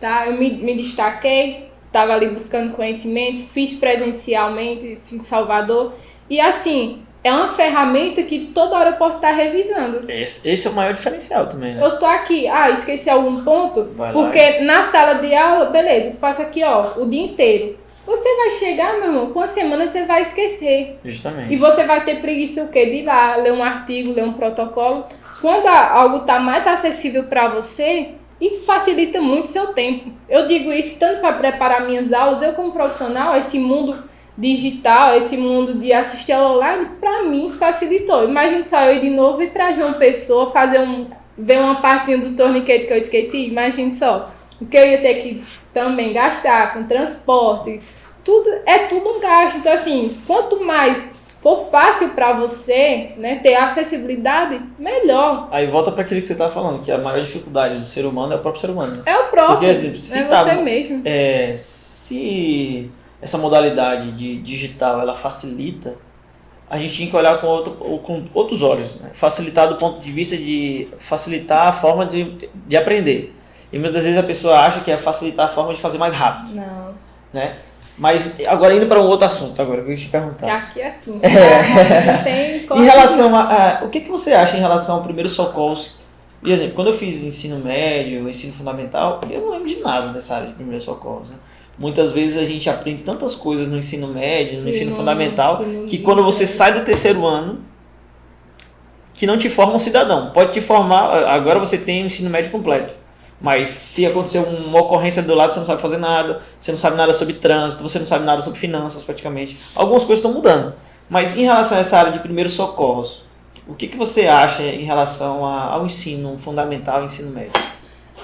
Tá? Eu me, me destaquei, estava ali buscando conhecimento, fiz presencialmente, fiz em Salvador. E assim, é uma ferramenta que toda hora eu posso estar revisando. Esse, esse é o maior diferencial também, né? Eu tô aqui, ah, esqueci algum ponto, vai porque lá. na sala de aula, beleza, tu passa aqui, ó, o dia inteiro. Você vai chegar, meu irmão, com a semana você vai esquecer. Justamente. E você vai ter preguiça o quê? De ir lá, ler um artigo, ler um protocolo. Quando algo tá mais acessível para você, isso facilita muito seu tempo. Eu digo isso tanto para preparar minhas aulas, eu como profissional, esse mundo digital, esse mundo de assistir ao online, para mim facilitou. Imagina só eu ir de novo e trazer uma pessoa, fazer um. ver uma partezinha do torniquete que eu esqueci, imagine só. O que eu ia ter que também gastar com transporte, tudo é tudo um gasto. Então, assim, quanto mais for fácil para você, né, ter acessibilidade, melhor. Aí volta para aquilo que você tá falando, que a maior dificuldade do ser humano é o próprio ser humano. Né? É o próprio. Porque, exemplo, se é tá, você mesmo. É, se essa modalidade de digital ela facilita, a gente tinha que olhar com, outro, com outros olhos. Né? Facilitar do ponto de vista de facilitar a forma de, de aprender. E muitas vezes a pessoa acha que é facilitar a forma de fazer mais rápido. Não. Né? Mas agora indo para um outro assunto agora que eu ia te perguntar. Que aqui é assim. É. tem em relação a, a, o que, que você acha em relação ao primeiro socorros? Por exemplo, quando eu fiz ensino médio, ensino fundamental, eu não lembro de nada dessa área de primeiros socorros. Né? Muitas vezes a gente aprende tantas coisas no ensino médio, no que ensino não, fundamental, que, que quando você sai do terceiro ano, que não te forma um cidadão. Pode te formar, agora você tem o ensino médio completo. Mas se acontecer uma ocorrência do lado, você não sabe fazer nada, você não sabe nada sobre trânsito, você não sabe nada sobre finanças praticamente. Algumas coisas estão mudando. Mas em relação a essa área de primeiros socorros, o que, que você acha em relação ao ensino fundamental ensino médio?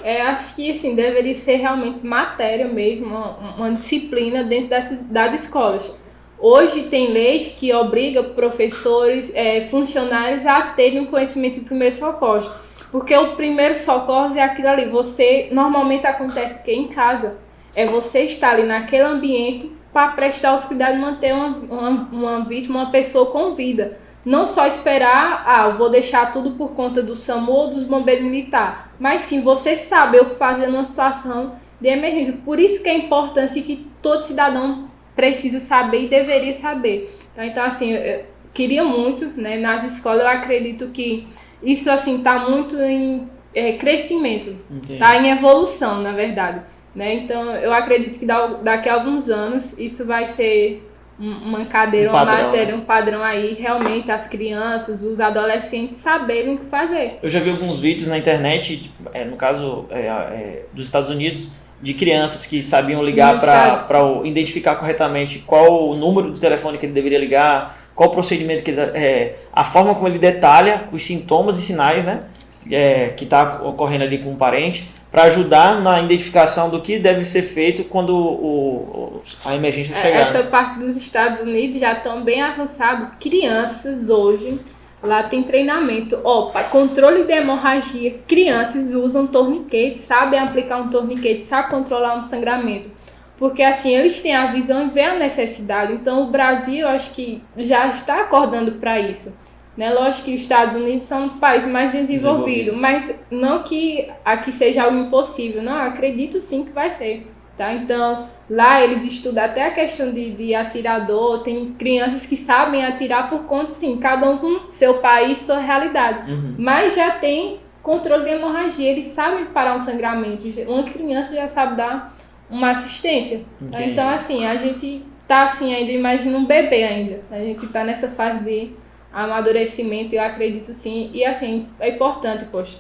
É, acho que assim, deveria ser realmente matéria mesmo, uma, uma disciplina dentro dessas, das escolas. Hoje tem leis que obrigam professores, é, funcionários a terem um conhecimento de primeiro socorro. Porque o primeiro socorro é aquilo ali. Você normalmente acontece que em casa é você estar ali naquele ambiente para prestar os cuidados e manter uma, uma, uma vítima, uma pessoa com vida. Não só esperar, ah, vou deixar tudo por conta do SAMU ou dos bombeiros militares, mas sim você saber o que fazer numa situação de emergência. Por isso que é importante que todo cidadão precisa saber e deveria saber. Tá? Então, assim, eu queria muito, né, nas escolas, eu acredito que isso, assim, está muito em é, crescimento, está em evolução, na verdade. Né? Então, eu acredito que daqui a alguns anos isso vai ser uma cadeira, um uma matéria, né? um padrão aí, realmente as crianças, os adolescentes saberem o que fazer. Eu já vi alguns vídeos na internet, é, no caso é, é, dos Estados Unidos, de crianças que sabiam ligar para identificar corretamente qual o número de telefone que ele deveria ligar, qual o procedimento que é, a forma como ele detalha os sintomas e sinais, né, é, que está ocorrendo ali com o parente para ajudar na identificação do que deve ser feito quando o, o a emergência chegar. Essa parte dos Estados Unidos já estão bem avançados. Crianças hoje, lá tem treinamento. Opa, controle de hemorragia. Crianças usam torniquete, sabem aplicar um torniquete, sabem controlar um sangramento. Porque assim, eles têm a visão e vê a necessidade. Então o Brasil, acho que já está acordando para isso. Né? Lógico que os Estados Unidos são um país mais desenvolvido, mas não que aqui seja algo impossível. Não, acredito sim que vai ser. Tá? Então, lá eles estudam até a questão de, de atirador, tem crianças que sabem atirar por conta, assim, cada um com seu país, sua realidade. Uhum. Mas já tem controle de hemorragia, eles sabem parar um sangramento. Uma criança já sabe dar uma assistência. Tá? Então, assim, a gente tá assim ainda, imagina um bebê ainda. A gente tá nessa fase de amadurecimento, eu acredito sim. E assim, é importante, poxa.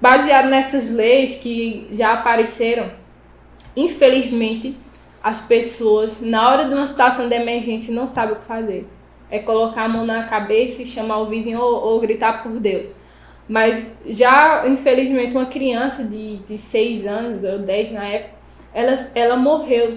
Baseado nessas leis que já apareceram, infelizmente, as pessoas, na hora de uma situação de emergência, não sabem o que fazer. É colocar a mão na cabeça e chamar o vizinho ou, ou gritar por Deus. Mas já, infelizmente, uma criança de, de 6 anos, ou 10 na época, ela, ela morreu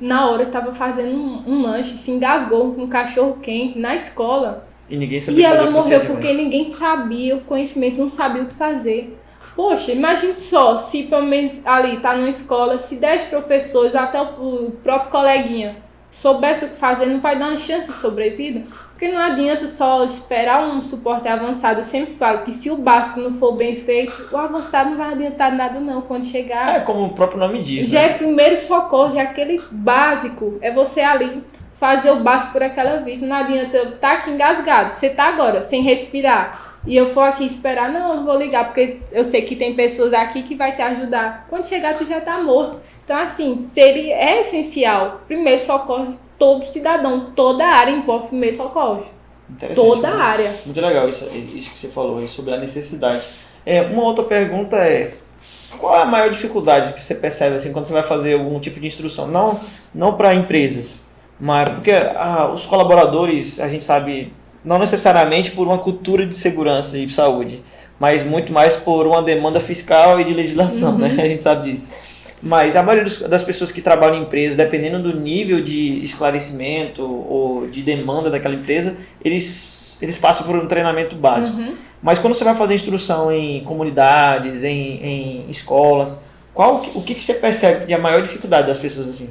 na hora, estava fazendo um, um lanche, se engasgou com um cachorro quente na escola. E ninguém sabia E ela morreu porque ninguém sabia, o conhecimento não sabia o que fazer. Poxa, imagine só, se pelo menos ali tá numa escola, se 10 professores, até o, próprio coleguinha, soubesse o que fazer, não vai dar uma chance de sobrevida. Porque não adianta só esperar um suporte avançado. Eu sempre falo que se o básico não for bem feito, o avançado não vai adiantar nada não quando chegar. É como o próprio nome diz. Já né? é primeiro socorro, já é aquele básico. É você ali fazer o básico por aquela vítima. Não adianta eu estar tá aqui engasgado. Você tá agora sem respirar. E eu for aqui esperar, não, eu vou ligar, porque eu sei que tem pessoas aqui que vai te ajudar. Quando chegar, tu já tá morto. Então, assim, seria, é essencial. Primeiro socorro, todo cidadão, toda área envolve primeiro socorro. Toda a área. Muito legal isso, isso que você falou aí sobre a necessidade. É, uma outra pergunta é qual é a maior dificuldade que você percebe assim quando você vai fazer algum tipo de instrução? Não, não para empresas, mas porque ah, os colaboradores, a gente sabe, não necessariamente por uma cultura de segurança e saúde, mas muito mais por uma demanda fiscal e de legislação, né? uhum. né? A gente sabe disso. Mas a maioria das pessoas que trabalham em empresas, dependendo do nível de esclarecimento ou de demanda daquela empresa, eles, eles passam por um treinamento básico. Uhum. Mas quando você vai fazer instrução em comunidades, em, em escolas, qual o que, que você percebe que é a maior dificuldade das pessoas assim?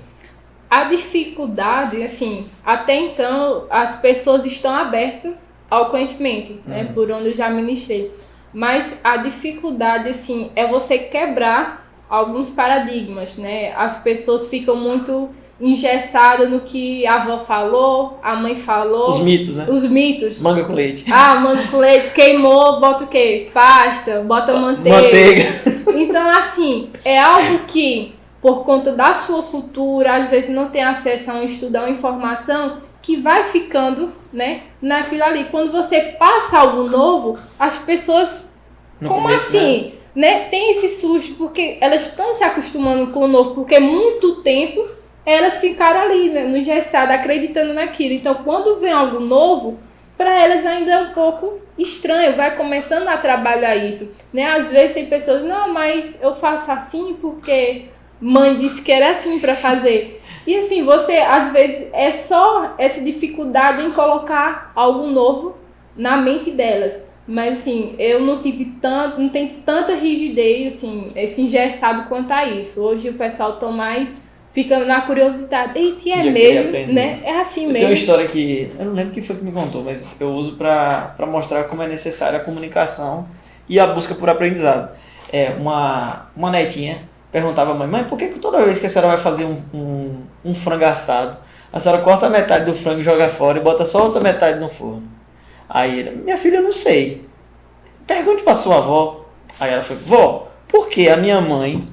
A dificuldade, assim, até então as pessoas estão abertas ao conhecimento, né, uhum. né, por onde eu já ministrei. Mas a dificuldade, assim, é você quebrar alguns paradigmas, né? As pessoas ficam muito engessadas no que a avó falou, a mãe falou. Os mitos, né? Os mitos. Manga com leite. Ah, manga com leite. Queimou, bota o quê? Pasta, bota manteiga. Manteiga. Então, assim, é algo que por conta da sua cultura, às vezes não tem acesso a um estudo, a uma informação, que vai ficando, né, naquilo ali. Quando você passa algo novo, as pessoas, no como começo, assim, né? né, tem esse susto, porque elas estão se acostumando com o novo, porque muito tempo elas ficaram ali, né, no gessado, acreditando naquilo. Então, quando vem algo novo, para elas ainda é um pouco estranho, vai começando a trabalhar isso, né? Às vezes tem pessoas, não, mas eu faço assim porque mãe disse que era assim para fazer. E assim, você às vezes é só essa dificuldade em colocar algo novo na mente delas. Mas assim, eu não tive tanto, não tem tanta rigidez, assim, esse engessado quanto a isso. Hoje o pessoal tá mais fica na curiosidade. Eita, é mesmo, né? É assim eu mesmo. Tem uma história que eu não lembro quem foi que me contou, mas eu uso para mostrar como é necessária a comunicação e a busca por aprendizado. É uma uma netinha perguntava à mãe, mãe, por que, que toda vez que a senhora vai fazer um, um, um frango assado, a senhora corta metade do frango e joga fora e bota só outra metade no forno? Aí ele, minha filha, eu não sei. Pergunte para sua avó. Aí ela foi, vó, por que a minha mãe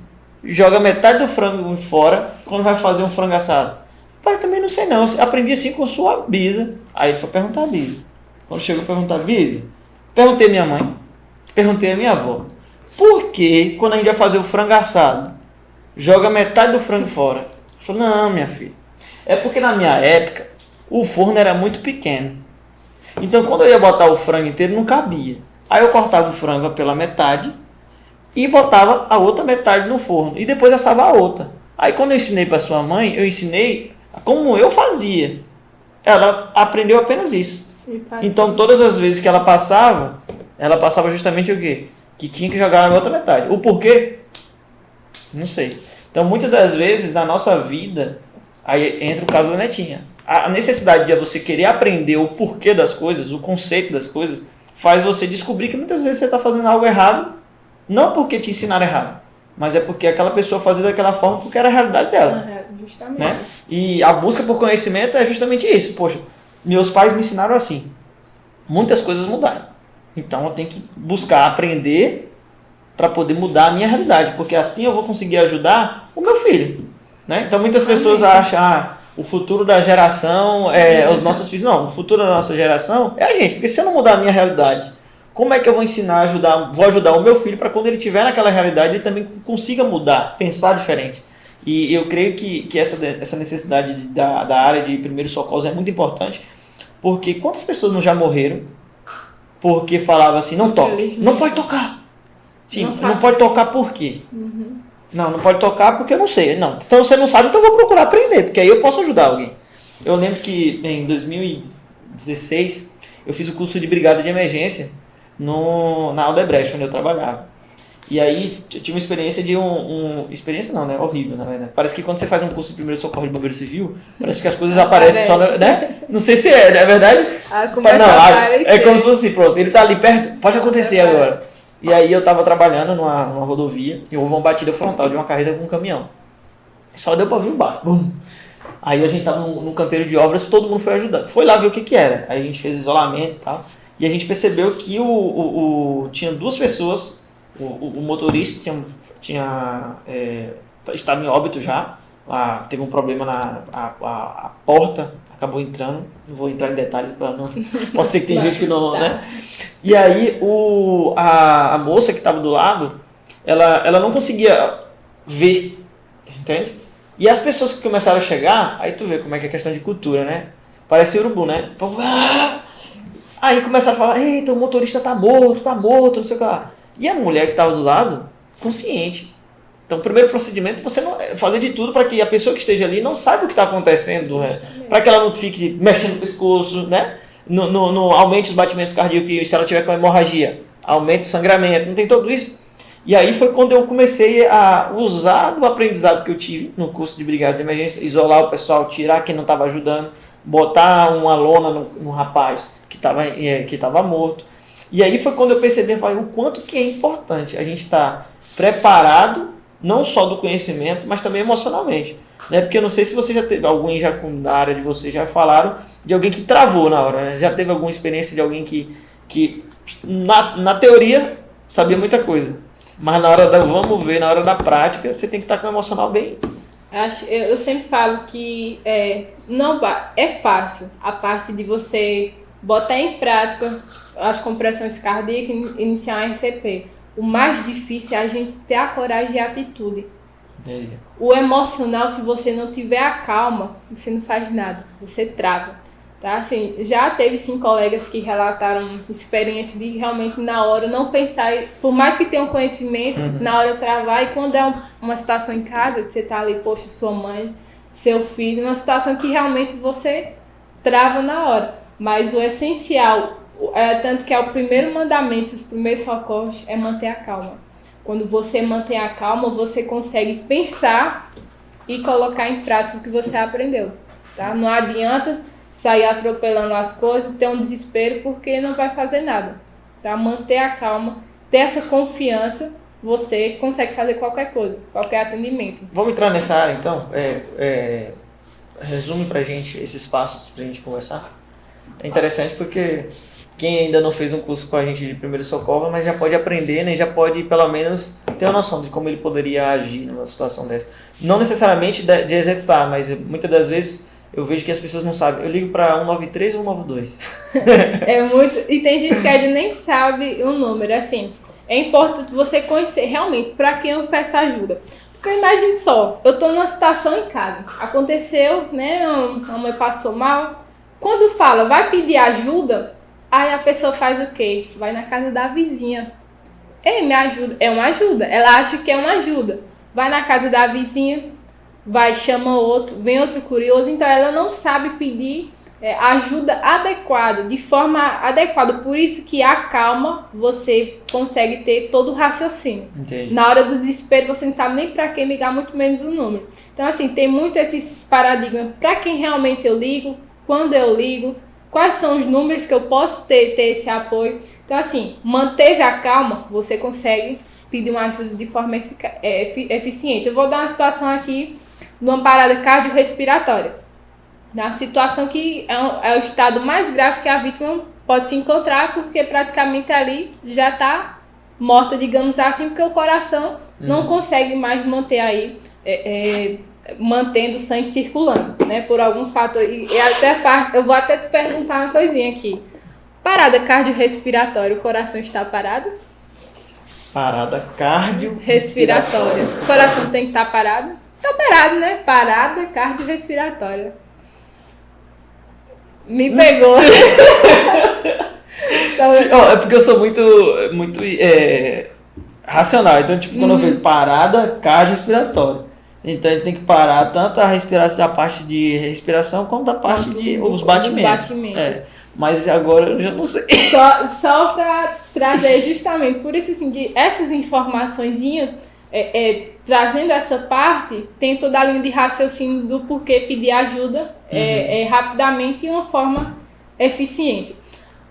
joga metade do frango fora quando vai fazer um frango assado? Pai, também não sei não. Aprendi assim com sua bisa. Aí ele foi perguntar a bisa. Quando chegou a perguntar a bisa, perguntei a minha mãe, perguntei a minha avó. Por que quando a gente vai fazer o frango assado, joga metade do frango fora? Falou, não, minha filha. É porque na minha época o forno era muito pequeno. Então quando eu ia botar o frango inteiro não cabia. Aí eu cortava o frango pela metade e botava a outra metade no forno e depois assava a outra. Aí quando eu ensinei para sua mãe, eu ensinei como eu fazia. Ela aprendeu apenas isso. Então todas as vezes que ela passava, ela passava justamente o quê? Que tinha que jogar na outra metade. O porquê? Não sei. Então muitas das vezes na nossa vida, aí entra o caso da netinha. A necessidade de você querer aprender o porquê das coisas, o conceito das coisas, faz você descobrir que muitas vezes você está fazendo algo errado não porque te ensinaram errado, mas é porque aquela pessoa fazia daquela forma porque era a realidade dela. É, justamente. Né? E a busca por conhecimento é justamente isso. Poxa, meus pais me ensinaram assim. Muitas coisas mudaram. Então eu tenho que buscar aprender para poder mudar a minha realidade, porque assim eu vou conseguir ajudar o meu filho. Né? Então muitas pessoas acham, ah, o futuro da geração é os nossos filhos. Não, o futuro da nossa geração é a gente, porque se eu não mudar a minha realidade, como é que eu vou ensinar, ajudar, vou ajudar o meu filho para quando ele estiver naquela realidade ele também consiga mudar, pensar diferente. E eu creio que, que essa, essa necessidade da, da área de primeiros socorros é muito importante, porque quantas pessoas não já morreram porque falava assim, não toca, não pode tocar. Sim, não, não pode tocar por quê? Uhum. Não, não pode tocar porque eu não sei. Não, então você não sabe, então eu vou procurar aprender, porque aí eu posso ajudar alguém. Eu lembro que em 2016 eu fiz o curso de brigada de emergência no, na Aldebrecht, onde eu trabalhava. E aí eu tive uma experiência de um, um, Experiência não, né? Horrível, na verdade. Parece que quando você faz um curso de primeiro socorro de bombeiro civil, parece que as coisas aparecem só, né? Não sei se é, é verdade? Ah, não, a aparecer. É como se fosse assim, pronto, ele tá ali perto, pode acontecer agora. E aí eu tava trabalhando numa, numa rodovia e houve uma batida frontal de uma carreta com um caminhão. Só deu pra ver o barco. Aí a gente tava no, no canteiro de obras, todo mundo foi ajudando. Foi lá ver o que que era. Aí a gente fez isolamento e tal. E a gente percebeu que o, o, o tinha duas pessoas, o, o motorista tinha, tinha é, estava em óbito já, ah, teve um problema na a, a, a, porta, acabou entrando, não vou entrar em detalhes para não. Pode ser que tem gente que não. Né? E aí o, a, a moça que estava do lado, ela, ela não conseguia ver, entende? E as pessoas que começaram a chegar, aí tu vê como é que é questão de cultura, né? Parece urubu, né? Ah! Aí começaram a falar, eita, o motorista tá morto, tá morto, não sei o que lá. E a mulher que estava do lado, consciente. Então, o primeiro procedimento é você não, é fazer de tudo para que a pessoa que esteja ali não saiba o que está acontecendo, né? para que ela não fique mexendo no pescoço, né? No, no, no, aumente os batimentos cardíacos, se ela tiver com hemorragia, aumente o sangramento, não tem tudo isso. E aí foi quando eu comecei a usar do aprendizado que eu tive no curso de brigada de emergência, isolar o pessoal, tirar quem não estava ajudando, botar uma lona no, no rapaz que estava é, que tava morto. E aí foi quando eu percebi falei, o quanto que é importante a gente estar tá preparado, não só do conhecimento, mas também emocionalmente. Né? Porque eu não sei se você já teve, alguém já da área de vocês já falaram de alguém que travou na hora, né? Já teve alguma experiência de alguém que, que na, na teoria sabia muita coisa. Mas na hora da vamos ver, na hora da prática, você tem que estar tá com o emocional bem eu sempre falo que é, não é fácil a parte de você botar em prática as compressões cardíacas e iniciar um RCP. O mais difícil é a gente ter a coragem e a atitude. É. O emocional, se você não tiver a calma, você não faz nada, você trava. Tá? Assim, já teve sim colegas que relataram experiência de realmente na hora não pensar, por mais que tenham conhecimento, uhum. na hora travar, e quando é um, uma situação em casa, que você tá ali, poxa, sua mãe, seu filho, uma situação que realmente você trava na hora. Mas o essencial, é, tanto que é o primeiro mandamento, os primeiros socorros, é manter a calma. Quando você mantém a calma, você consegue pensar e colocar em prática o que você aprendeu. Tá? Não adianta sair atropelando as coisas, ter um desespero, porque não vai fazer nada. Tá? Manter a calma, ter essa confiança, você consegue fazer qualquer coisa, qualquer atendimento. Vamos entrar nessa área então? É, é, resume pra gente esses passos pra gente conversar. É interessante porque quem ainda não fez um curso com a gente de primeiro socorro, mas já pode aprender, né? Já pode pelo menos ter uma noção de como ele poderia agir numa situação dessa. Não necessariamente de, de executar, mas muitas das vezes eu vejo que as pessoas não sabem. Eu ligo para 193 ou 192. é muito. E tem gente que ainda nem sabe o número. Assim, é importante você conhecer realmente para quem eu peço ajuda. Porque imagine só, eu estou numa situação em casa. Aconteceu, né? A mãe passou mal. Quando fala, vai pedir ajuda, aí a pessoa faz o quê? Vai na casa da vizinha. Ei, me ajuda. É uma ajuda. Ela acha que é uma ajuda. Vai na casa da vizinha, vai, chama outro, vem outro curioso, então ela não sabe pedir é, ajuda adequada, de forma adequada. Por isso que a calma você consegue ter todo o raciocínio. Entendi. Na hora do desespero você não sabe nem para quem ligar, muito menos o número. Então assim, tem muito esses paradigmas para quem realmente eu ligo, quando eu ligo, quais são os números que eu posso ter, ter esse apoio. Então assim, manteve a calma, você consegue pedir uma ajuda de forma é, eficiente. Eu vou dar uma situação aqui numa parada cardiorrespiratória. Na situação que é, é o estado mais grave que a vítima pode se encontrar, porque praticamente ali já está morta, digamos assim, porque o coração uhum. não consegue mais manter aí, é, é, mantendo o sangue circulando, né? Por algum fator. E, e até parte, eu vou até te perguntar uma coisinha aqui. Parada cardiorrespiratória, o coração está parado? Parada cardiorrespiratória. O coração tem que estar parado? Tá parado, né? Parada cardiorrespiratória. Me pegou. então, oh, é porque eu sou muito, muito é, racional. Então, tipo, quando uhum. eu vejo parada cardiorrespiratória. Então gente tem que parar tanto a respiração da parte de respiração como da parte de os batimentos. Os batimentos. É. Mas agora eu já não sei. Só, só para trazer justamente, por isso assim, de essas informações é, é, trazendo essa parte, tem toda a linha de raciocínio do porquê pedir ajuda é, uhum. é, é, rapidamente e uma forma eficiente.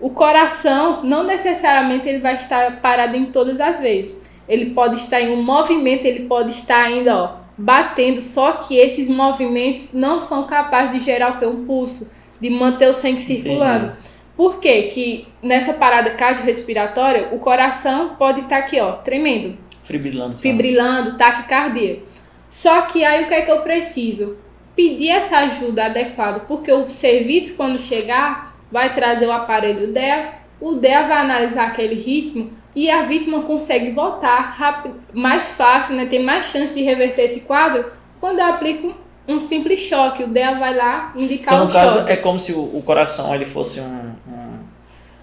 O coração, não necessariamente ele vai estar parado em todas as vezes. Ele pode estar em um movimento, ele pode estar ainda ó, batendo, só que esses movimentos não são capazes de gerar o que? Um pulso, de manter o sangue circulando. Entendi. Por quê? que nessa parada cardiorrespiratória, o coração pode estar aqui, ó, tremendo Fibrilando. Fibrilando, taquicardia. Só que aí o que é que eu preciso? Pedir essa ajuda adequada, porque o serviço, quando chegar, vai trazer o aparelho dela, o dela vai analisar aquele ritmo e a vítima consegue voltar rápido, mais fácil, né? tem mais chance de reverter esse quadro quando eu aplico um simples choque. O dela vai lá indicar então, um choque. Então, no caso, é como se o, o coração ele fosse um,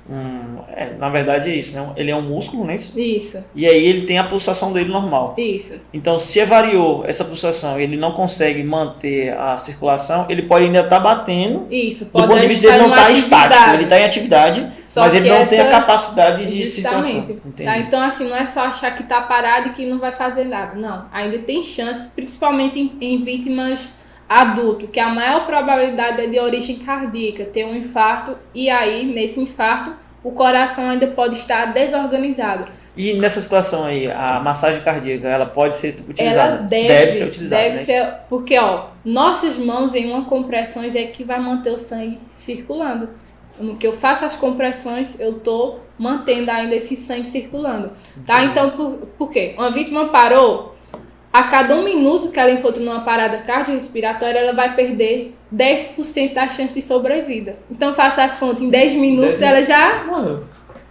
um, é, na verdade é isso, né? Ele é um músculo, não é isso? Isso. E aí ele tem a pulsação dele normal. Isso. Então, se variou essa pulsação ele não consegue manter a circulação, ele pode ainda estar tá batendo. Isso, pode Do ponto de vista dele não está estático, ele está em atividade, só mas ele não essa... tem a capacidade de circulação. Tá? Então, assim, não é só achar que está parado e que não vai fazer nada. Não, ainda tem chance, principalmente em, em vítimas adulto, que a maior probabilidade é de origem cardíaca, ter um infarto, e aí, nesse infarto, o coração ainda pode estar desorganizado. E nessa situação aí, a massagem cardíaca, ela pode ser utilizada? Ela deve, deve ser utilizada. Deve né? ser, porque ó, nossas mãos em uma compressão é que vai manter o sangue circulando. No que eu faço as compressões, eu tô mantendo ainda esse sangue circulando. Tá? Então, por, por quê? Uma vítima parou, a cada um minuto que ela encontra numa parada cardiorrespiratória, ela vai perder 10% da chance de sobrevida. Então faça as contas, em 10 minutos 10 ela já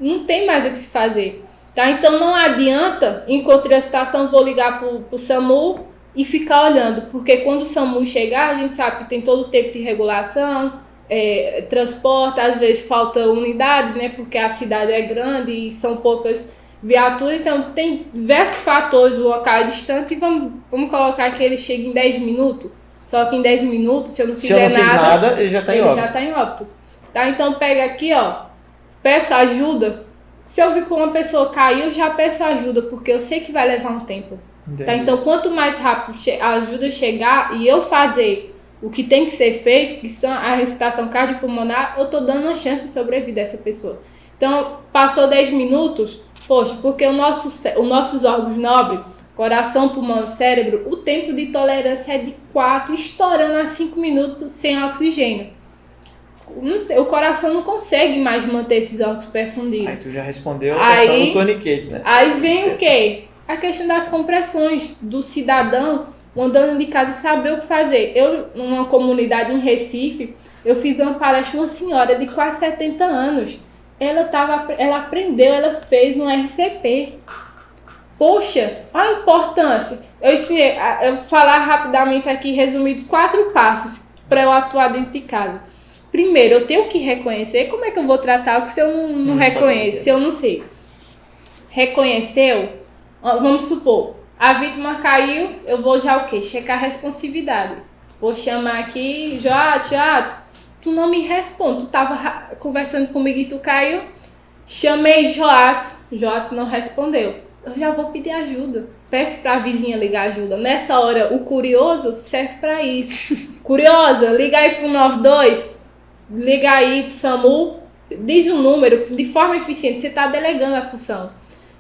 não tem mais o que se fazer. Tá? Então não adianta, encontrei a situação, vou ligar pro, pro SAMU e ficar olhando, porque quando o SAMU chegar, a gente sabe que tem todo o tempo de regulação, é, transporte, às vezes falta unidade, né? Porque a cidade é grande e são poucas viatura, então tem diversos fatores, o local é distante, e vamos, vamos colocar que ele chega em 10 minutos. Só que em 10 minutos, se eu não fizer se eu não nada, nada, ele já está em óbito. já está em óbito. Tá? Então pega aqui, ó, peça ajuda. Se eu vi que uma pessoa caiu, eu já peço ajuda, porque eu sei que vai levar um tempo. Tá? Então, quanto mais rápido a ajuda chegar e eu fazer o que tem que ser feito, que são a recitação cardiopulmonar, eu tô dando uma chance de sobreviver dessa pessoa. Então, passou 10 minutos, Poxa, porque o nosso, os nossos órgãos nobres, coração, pulmão e cérebro, o tempo de tolerância é de 4, estourando a 5 minutos sem oxigênio. o coração não consegue mais manter esses órgãos perfundidos. Aí tu já respondeu a questão do torniquete, né? Aí vem o quê? A questão das compressões do cidadão andando de casa saber o que fazer. Eu, numa comunidade em Recife, eu fiz uma palestra uma senhora de quase 70 anos. Ela, tava, ela aprendeu, ela fez um RCP. Poxa, a importância. Eu ensinei, eu vou falar rapidamente aqui, resumido, quatro passos para eu atuar dentro de casa. Primeiro, eu tenho que reconhecer. Como é que eu vou tratar o que se eu não, não, não reconheço, se eu não sei? Reconheceu? Vamos supor, a vítima caiu, eu vou já o quê? Checar a responsividade. Vou chamar aqui, Joates, Joates, tu não me responde. Tu tava conversando comigo e tu caiu. Chamei Joates, Joates não respondeu. Eu já vou pedir ajuda. Peço pra vizinha ligar ajuda. Nessa hora, o curioso serve para isso. Curiosa, liga aí pro 92, liga aí pro SAMU, diz o número de forma eficiente. Você tá delegando a função.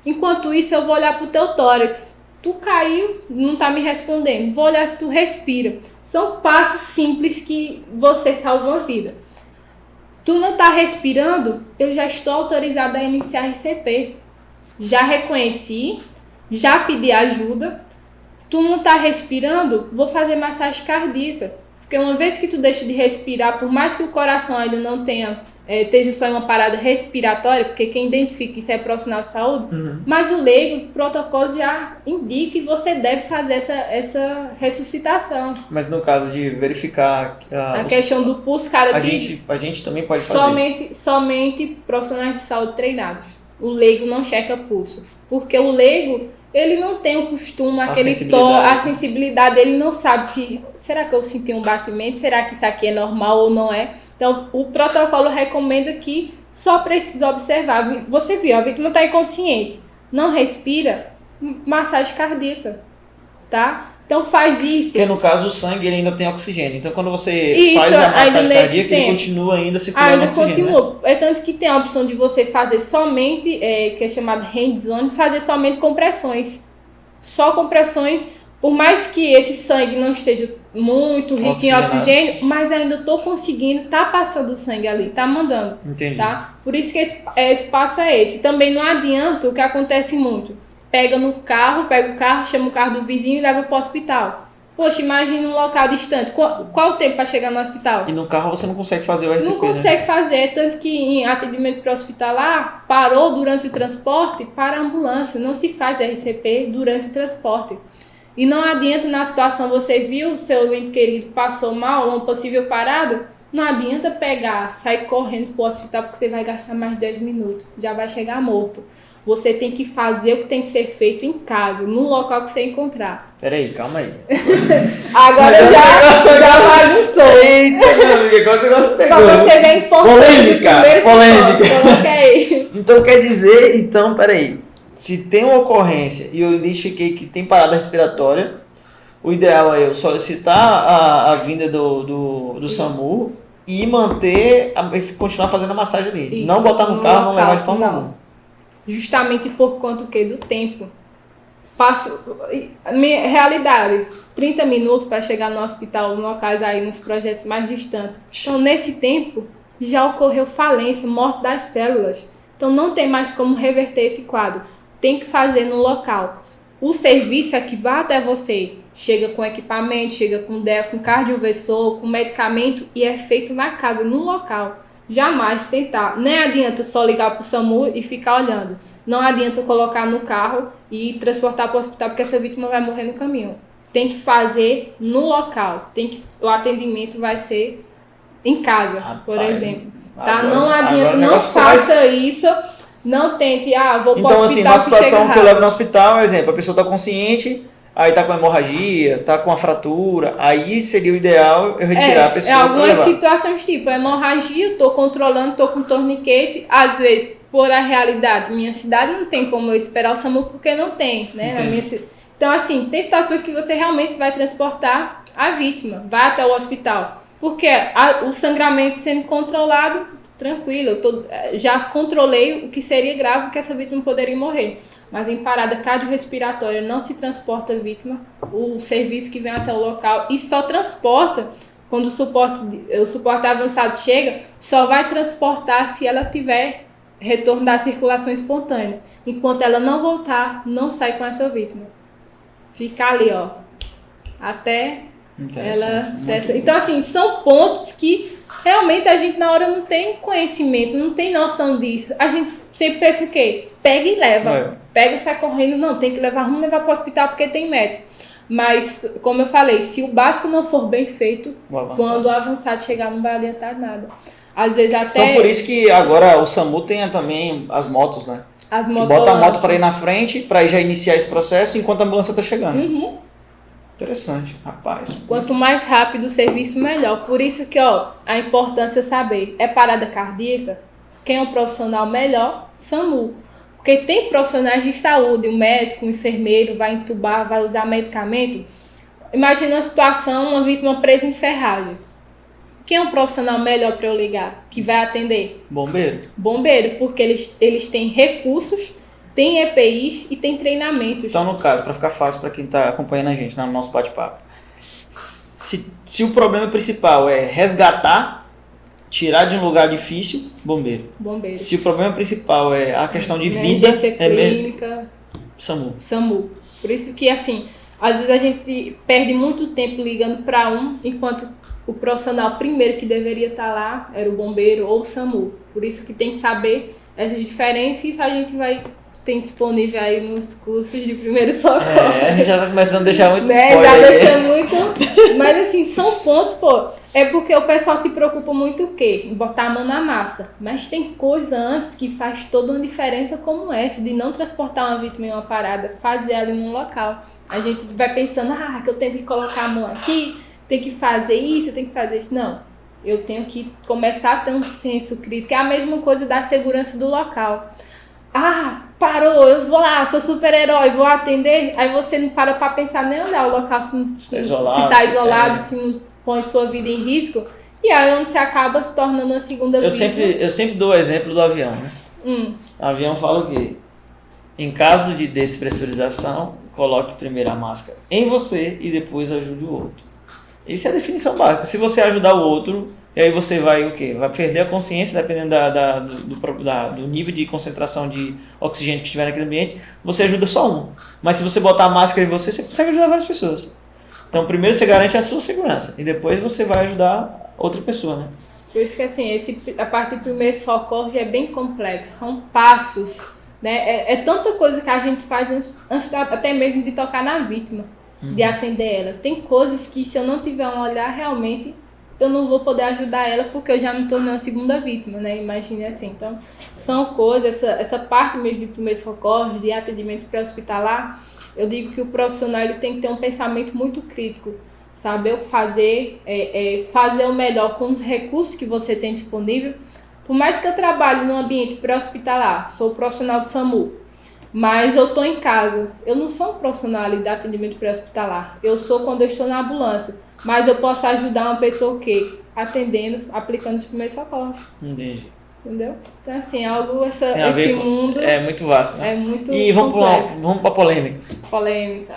Enquanto isso, eu vou olhar pro teu tórax Tu caiu, não tá me respondendo. Vou olhar se tu respira. São passos simples que você salva uma vida. Tu não tá respirando? Eu já estou autorizada a iniciar RCP. Já reconheci, já pedi ajuda. Tu não tá respirando? Vou fazer massagem cardíaca. Porque uma vez que tu deixa de respirar, por mais que o coração ainda não tenha é, esteja só em uma parada respiratória, porque quem identifica isso é profissional de saúde, uhum. mas o leigo, o protocolo já indica que você deve fazer essa, essa ressuscitação. Mas no caso de verificar a, a os, questão do pulso, cara, a, gente, a gente também pode fazer. Somente, somente profissionais de saúde treinados. O leigo não checa pulso. Porque o leigo, ele não tem o costume, aquele to, a sensibilidade, ele não sabe se será que eu senti um batimento, será que isso aqui é normal ou não é. Então, o protocolo recomenda que só precisa observar. Você viu, a vítima está inconsciente, não respira, massagem cardíaca, tá? Então faz isso. Porque no caso o sangue ele ainda tem oxigênio. Então quando você isso, faz a massagem cardíaca, ele continua ainda circulando ainda oxigênio. Ainda continua. Né? É tanto que tem a opção de você fazer somente, é, que é chamado hands-on, fazer somente compressões. Só compressões por mais que esse sangue não esteja muito rico em oxigênio, mas ainda estou conseguindo, tá passando o sangue ali, tá mandando. Entendi. Tá? Por isso que esse, esse passo é esse. Também não adianta o que acontece muito. Pega no carro, pega o carro, chama o carro do vizinho e leva para o hospital. Poxa, imagina um local distante. Qual, qual o tempo para chegar no hospital? E no carro você não consegue fazer o RCP, Não né? consegue né? fazer, tanto que em atendimento pré-hospitalar, parou durante o transporte para a ambulância. Não se faz RCP durante o transporte. E não adianta na situação, você viu, seu ente querido passou mal, uma possível parada, não adianta pegar, sair correndo pro hospital porque você vai gastar mais de 10 minutos, já vai chegar morto. Você tem que fazer o que tem que ser feito em casa, no local que você encontrar. Peraí, calma aí. agora já, já bagunçou. Eita, meu amigo, agora o negócio pegou. Pra você ver importante. Polêmica, polêmica. Coloca aí. Então quer dizer, então, peraí se tem uma ocorrência e eu identifiquei que tem parada respiratória, o ideal é eu solicitar a, a vinda do, do, do SAMU e manter, a, continuar fazendo a massagem ali. Isso, não botar no, no carro, local, não levar de forma alguma. Justamente por conta que do tempo. Minha realidade, 30 minutos para chegar no hospital, no locais aí, nos projetos mais distantes. Então, nesse tempo, já ocorreu falência, morte das células. Então, não tem mais como reverter esse quadro tem que fazer no local. O serviço é que vai até você, chega com equipamento, chega com com cardioversor, com medicamento e é feito na casa, no local. Jamais tentar. Nem adianta só ligar para o SAMU e ficar olhando. Não adianta colocar no carro e transportar para o hospital porque essa vítima vai morrer no caminho. Tem que fazer no local. Tem que o atendimento vai ser em casa, Rapaz, por exemplo. Tá? Agora, não adianta, não faça isso não tente, ah, vou Então, assim, na situação que, que eu levo no hospital, exemplo, a pessoa está consciente, aí tá com hemorragia, tá com a fratura, aí seria o ideal eu retirar é, a pessoa. É algumas situações tipo hemorragia, tô controlando, tô com torniquete, às vezes, por a realidade, minha cidade não tem como eu esperar o SAMU porque não tem, né? Então, assim, tem situações que você realmente vai transportar a vítima, vai até o hospital. Porque a, o sangramento sendo controlado, tranquilo, eu tô, eh, já controlei o que seria grave, que essa vítima poderia morrer. Mas em parada cardiorrespiratória não se transporta a vítima, o serviço que vem até o local e só transporta quando o suporte, o suporte avançado chega, só vai transportar se ela tiver retorno da circulação espontânea. Enquanto ela não voltar, não sai com essa vítima. Fica ali, ó. Até ela. Dessa... Então, assim, são pontos que realmente a gente na hora não tem conhecimento, não tem noção disso. A gente sempre pensa o quê? Pega e leva. É. Pega e sai correndo. Não, tem que levar, vamos levar para o hospital porque tem médico. Mas, como eu falei, se o básico não for bem feito, o quando o avançado chegar não vai adiantar nada. Às vezes até. Então por isso que agora o SAMU tem também as motos, né? As motos. Bota a moto para ir na frente, para já iniciar esse processo enquanto a ambulância está chegando. Uhum. Interessante, rapaz. Quanto mais rápido o serviço, melhor. Por isso que, ó, a importância é saber, é parada cardíaca? Quem é o profissional melhor? SAMU. Porque tem profissionais de saúde, um médico, um enfermeiro, vai entubar, vai usar medicamento. Imagina a situação, uma vítima presa em ferragem. Quem é um profissional melhor para eu ligar? Que vai atender? Bombeiro. Bombeiro, porque eles, eles têm recursos tem EPIs e tem treinamentos. Então, no caso, para ficar fácil para quem está acompanhando a gente no nosso bate-papo, se, se o problema principal é resgatar, tirar de um lugar difícil, bombeiro. Bombeiro. Se o problema principal é a questão de vida, é clínica, SAMU. SAMU. Por isso que, assim, às vezes a gente perde muito tempo ligando para um, enquanto o profissional primeiro que deveria estar tá lá era o bombeiro ou o SAMU. Por isso que tem que saber essas diferenças e a gente vai tem disponível aí nos cursos de primeiro socorro. É, a gente já tá começando a deixar muito né? Já deixa muito. Mas assim, são pontos, pô. É porque o pessoal se preocupa muito o quê? Em botar a mão na massa. Mas tem coisa antes que faz toda uma diferença como essa, de não transportar uma vítima em uma parada, fazer ali num local. A gente vai pensando, ah, que eu tenho que colocar a mão aqui, tem que fazer isso, tem que fazer isso. Não. Eu tenho que começar a ter um senso crítico. É a mesma coisa da segurança do local. Ah, parou, eu vou lá, sou super-herói, vou atender. Aí você não para pra pensar nem onde é o local, se, não, se, tá isolado, se tá isolado, se não põe sua vida em risco. E aí onde você acaba se tornando uma segunda eu vida. Sempre, eu sempre dou o exemplo do avião, né? Hum. O avião fala o quê? Em caso de despressurização, coloque primeiro a máscara em você e depois ajude o outro. Isso é a definição básica. Se você ajudar o outro, e aí você vai o quê? Vai perder a consciência, dependendo da, da, do, do, da, do nível de concentração de oxigênio que estiver naquele ambiente, você ajuda só um. Mas se você botar a máscara em você, você consegue ajudar várias pessoas. Então primeiro você garante a sua segurança e depois você vai ajudar outra pessoa, né? Por isso que assim, esse, a parte do primeiro socorro é bem complexo, são passos, né? É, é tanta coisa que a gente faz antes, antes até mesmo de tocar na vítima, uhum. de atender ela. Tem coisas que se eu não tiver um olhar realmente eu não vou poder ajudar ela porque eu já me tornei uma segunda vítima, né? Imagine assim. Então, são coisas, essa, essa parte mesmo de primeiros socorros, de atendimento pré-hospitalar, eu digo que o profissional ele tem que ter um pensamento muito crítico, saber o que fazer, é, é, fazer o melhor com os recursos que você tem disponível. Por mais que eu trabalhe no ambiente pré-hospitalar, sou profissional de SAMU, mas eu estou em casa. Eu não sou um profissional ali de atendimento pré-hospitalar. Eu sou quando eu estou na ambulância mas eu posso ajudar uma pessoa o quê? Atendendo, aplicando os primeiros socorros. Entendi. Entendeu? Então, assim, algo, essa, esse com, mundo. É muito vasto. Né? É muito. E vamos para vamos para polêmicas. Polêmicas.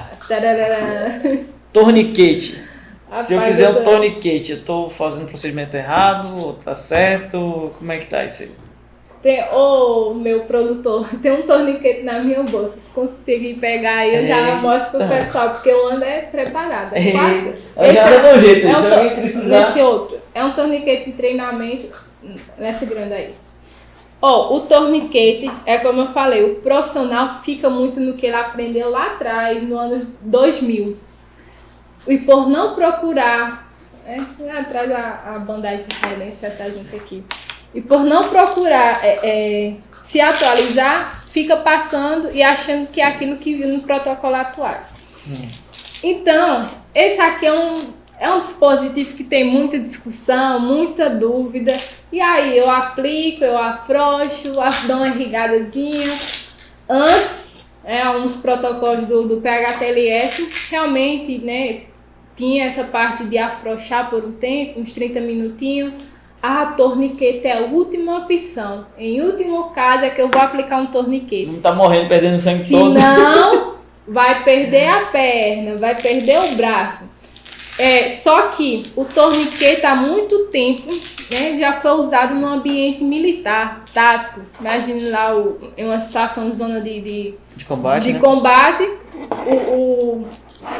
Torniquete. Rapaz, Se eu fizer eu tô... um torniquete, eu estou fazendo o procedimento errado? Tá certo? Como é que tá isso aí? Tem, ô, oh, meu produtor, tem um torniquete na minha bolsa. Se conseguir pegar aí, eu já mostro pro pessoal, porque o ando é preparado. É fácil. Esse já é, jeito, é um se alguém precisar. Esse outro. É um torniquete de treinamento nessa grande aí. Ó, oh, o torniquete, é como eu falei, o profissional fica muito no que ele aprendeu lá atrás, no ano 2000. E por não procurar, é, atrás a, a bandagem de já tá junto aqui e por não procurar é, é, se atualizar, fica passando e achando que é aquilo que viu no protocolo atual. Hum. Então, esse aqui é um, é um dispositivo que tem muita discussão, muita dúvida. E aí eu aplico, eu afrouxo, dou uma irrigadazinha. Antes, é, uns protocolos do, do PHTLS, realmente, né, tinha essa parte de afrouxar por um tempo, uns 30 minutinhos a torniquete é a última opção. Em último caso é que eu vou aplicar um torniquete. Não tá morrendo, perdendo sangue Se todo. não, vai perder a perna, vai perder o braço. É, só que o torniquete há muito tempo né, já foi usado no ambiente militar, tático. Imagine lá o, em uma situação de zona de, de, De combate, de né? combate, o, o,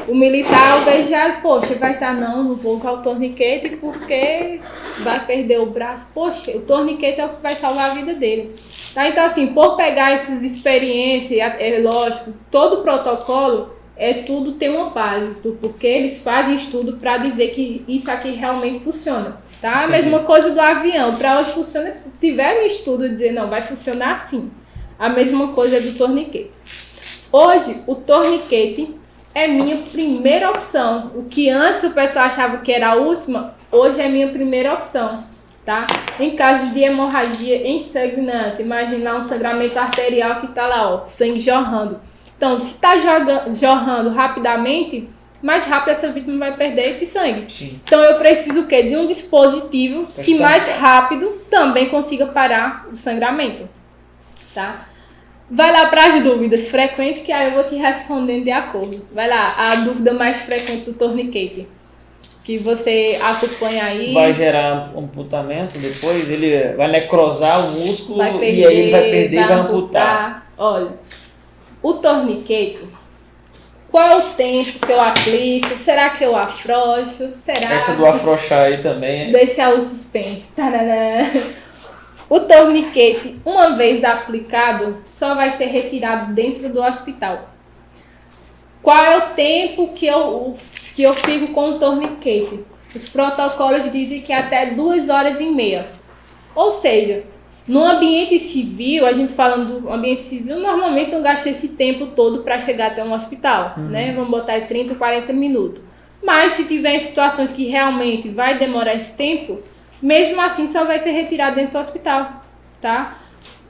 o militar de, ah, poxa, vai estar não, não vou usar o torniquete porque vai perder o braço. Poxa, o torniquete é o que vai salvar a vida dele. Tá? Então, assim, por pegar essas experiências, é lógico, todo protocolo é tudo tem uma base, porque eles fazem estudo para dizer que isso aqui realmente funciona. Tá? A Entendi. mesma coisa do avião, para hoje funciona, tiveram um estudo dizer não, vai funcionar assim. A mesma coisa do torniquete. Hoje, o torniquete é minha primeira opção. O que antes o pessoal achava que era a última, hoje é minha primeira opção. Tá? Em casos de hemorragia ensanguinante, imagina um sangramento arterial que está lá, ó, sangue jorrando. Então, se está jorrando rapidamente, mais rápido essa vítima vai perder esse sangue. Sim. Então eu preciso o quê? De um dispositivo que Bastante. mais rápido também consiga parar o sangramento. Tá? Vai lá para as dúvidas frequentes que aí eu vou te respondendo de acordo. Vai lá, a dúvida mais frequente do torniquete. Que você acompanha aí. Vai gerar amputamento depois, ele vai necrosar o músculo vai perder, e aí ele vai perder e vai amputar. Olha, o torniquete, qual é o tempo que eu aplico? Será que eu afrouxo? Será? Essa do afrouxar aí também. é- Deixar o suspense. Tarará. O torniquete, uma vez aplicado, só vai ser retirado dentro do hospital. Qual é o tempo que eu, que eu fico com o torniquete? Os protocolos dizem que é até duas horas e meia. Ou seja, no ambiente civil, a gente falando do ambiente civil, normalmente não gasta esse tempo todo para chegar até um hospital, né? Vamos botar aí 30, 40 minutos. Mas se tiver situações que realmente vai demorar esse tempo, mesmo assim só vai ser retirado dentro do hospital, tá?